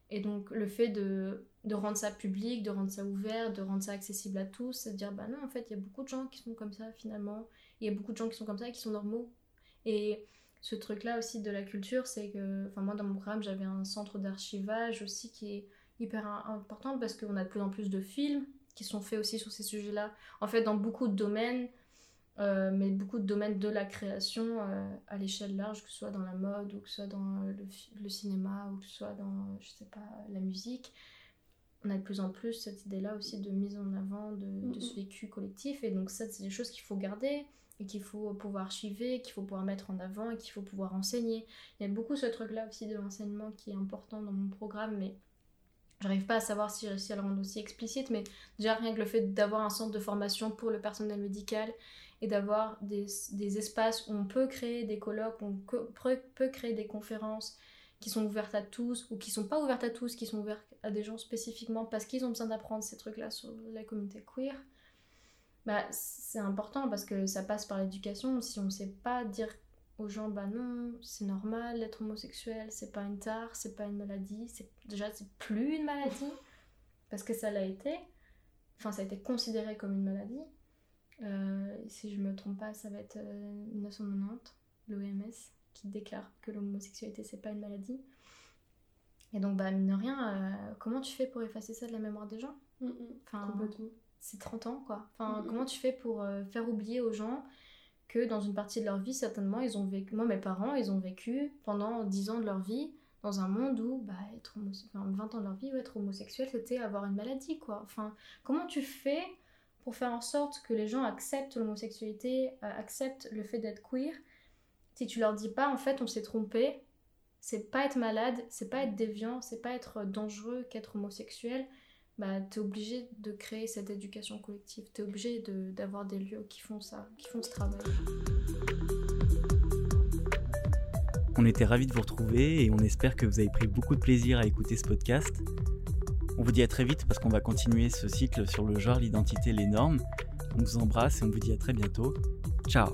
Et donc le fait de, de, rendre ça public, de rendre ça ouvert, de rendre ça accessible à tous, c'est de dire bah non en fait il y a beaucoup de gens qui sont comme ça finalement, il y a beaucoup de gens qui sont comme ça et qui sont normaux. Et ce truc là aussi de la culture, c'est que, enfin moi dans mon programme j'avais un centre d'archivage aussi qui est hyper important parce qu'on a de plus en plus de films qui sont faits aussi sur ces sujets-là. En fait dans beaucoup de domaines, euh, mais beaucoup de domaines de la création euh, à l'échelle large, que ce soit dans la mode, ou que ce soit dans le, le, cinéma, ou que ce soit dans, je sais pas, la musique. On a de plus en plus cette idée-là aussi de mise en avant de, de ce vécu collectif. Et donc ça, c'est des choses qu'il faut garder et qu'il faut pouvoir archiver, qu'il faut pouvoir mettre en avant et qu'il faut pouvoir enseigner. Il y a beaucoup ce truc-là aussi de l'enseignement qui est important dans mon programme, mais J'arrive pas à savoir si j'ai réussi à le rendre aussi explicite, mais déjà rien que le fait d'avoir un centre de formation pour le personnel médical et d'avoir des, des, espaces où on peut créer des colloques, où on peut créer des conférences qui sont ouvertes à tous ou qui sont pas ouvertes à tous, qui sont ouvertes à des gens spécifiquement parce qu'ils ont besoin d'apprendre ces trucs-là sur la communauté queer, bah, c'est important parce que ça passe par l'éducation. Si on sait pas dire aux gens, bah non, c'est normal d'être homosexuel, c'est pas une tare, c'est pas une maladie, c'est déjà c'est plus une maladie parce que ça l'a été, enfin ça a été considéré comme une maladie. Euh, si je me trompe pas, ça va être 1990, euh, l'OMS, qui déclare que l'homosexualité c'est pas une maladie. Et donc, bah, mine de rien, euh, comment tu fais pour effacer ça de la mémoire des gens? Mm, mm. enfin, C'est 30 ans, quoi. Enfin, mm, comment tu fais pour faire oublier aux gens que dans une partie de leur vie, certainement, ils ont vécu. Moi, mes parents, ils ont vécu pendant 10 ans de leur vie dans un monde où, bah, être enfin, 20 ans de leur vie, où être homosexuel, c'était avoir une maladie, quoi. Enfin, comment tu fais pour faire en sorte que les gens acceptent l'homosexualité, euh, acceptent le fait d'être queer, si tu leur dis pas en fait on s'est trompé, c'est pas être malade, c'est pas être déviant, c'est pas être dangereux qu'être homosexuel, bah t'es obligé de créer cette éducation collective, t'es obligé d'avoir des lieux qui font ça, qui font ce travail. On était ravis de vous retrouver et on espère que vous avez pris beaucoup de plaisir à écouter ce podcast. On vous dit à très vite parce qu'on va continuer ce cycle sur le genre, l'identité, les normes. On vous embrasse et on vous dit à très bientôt. Ciao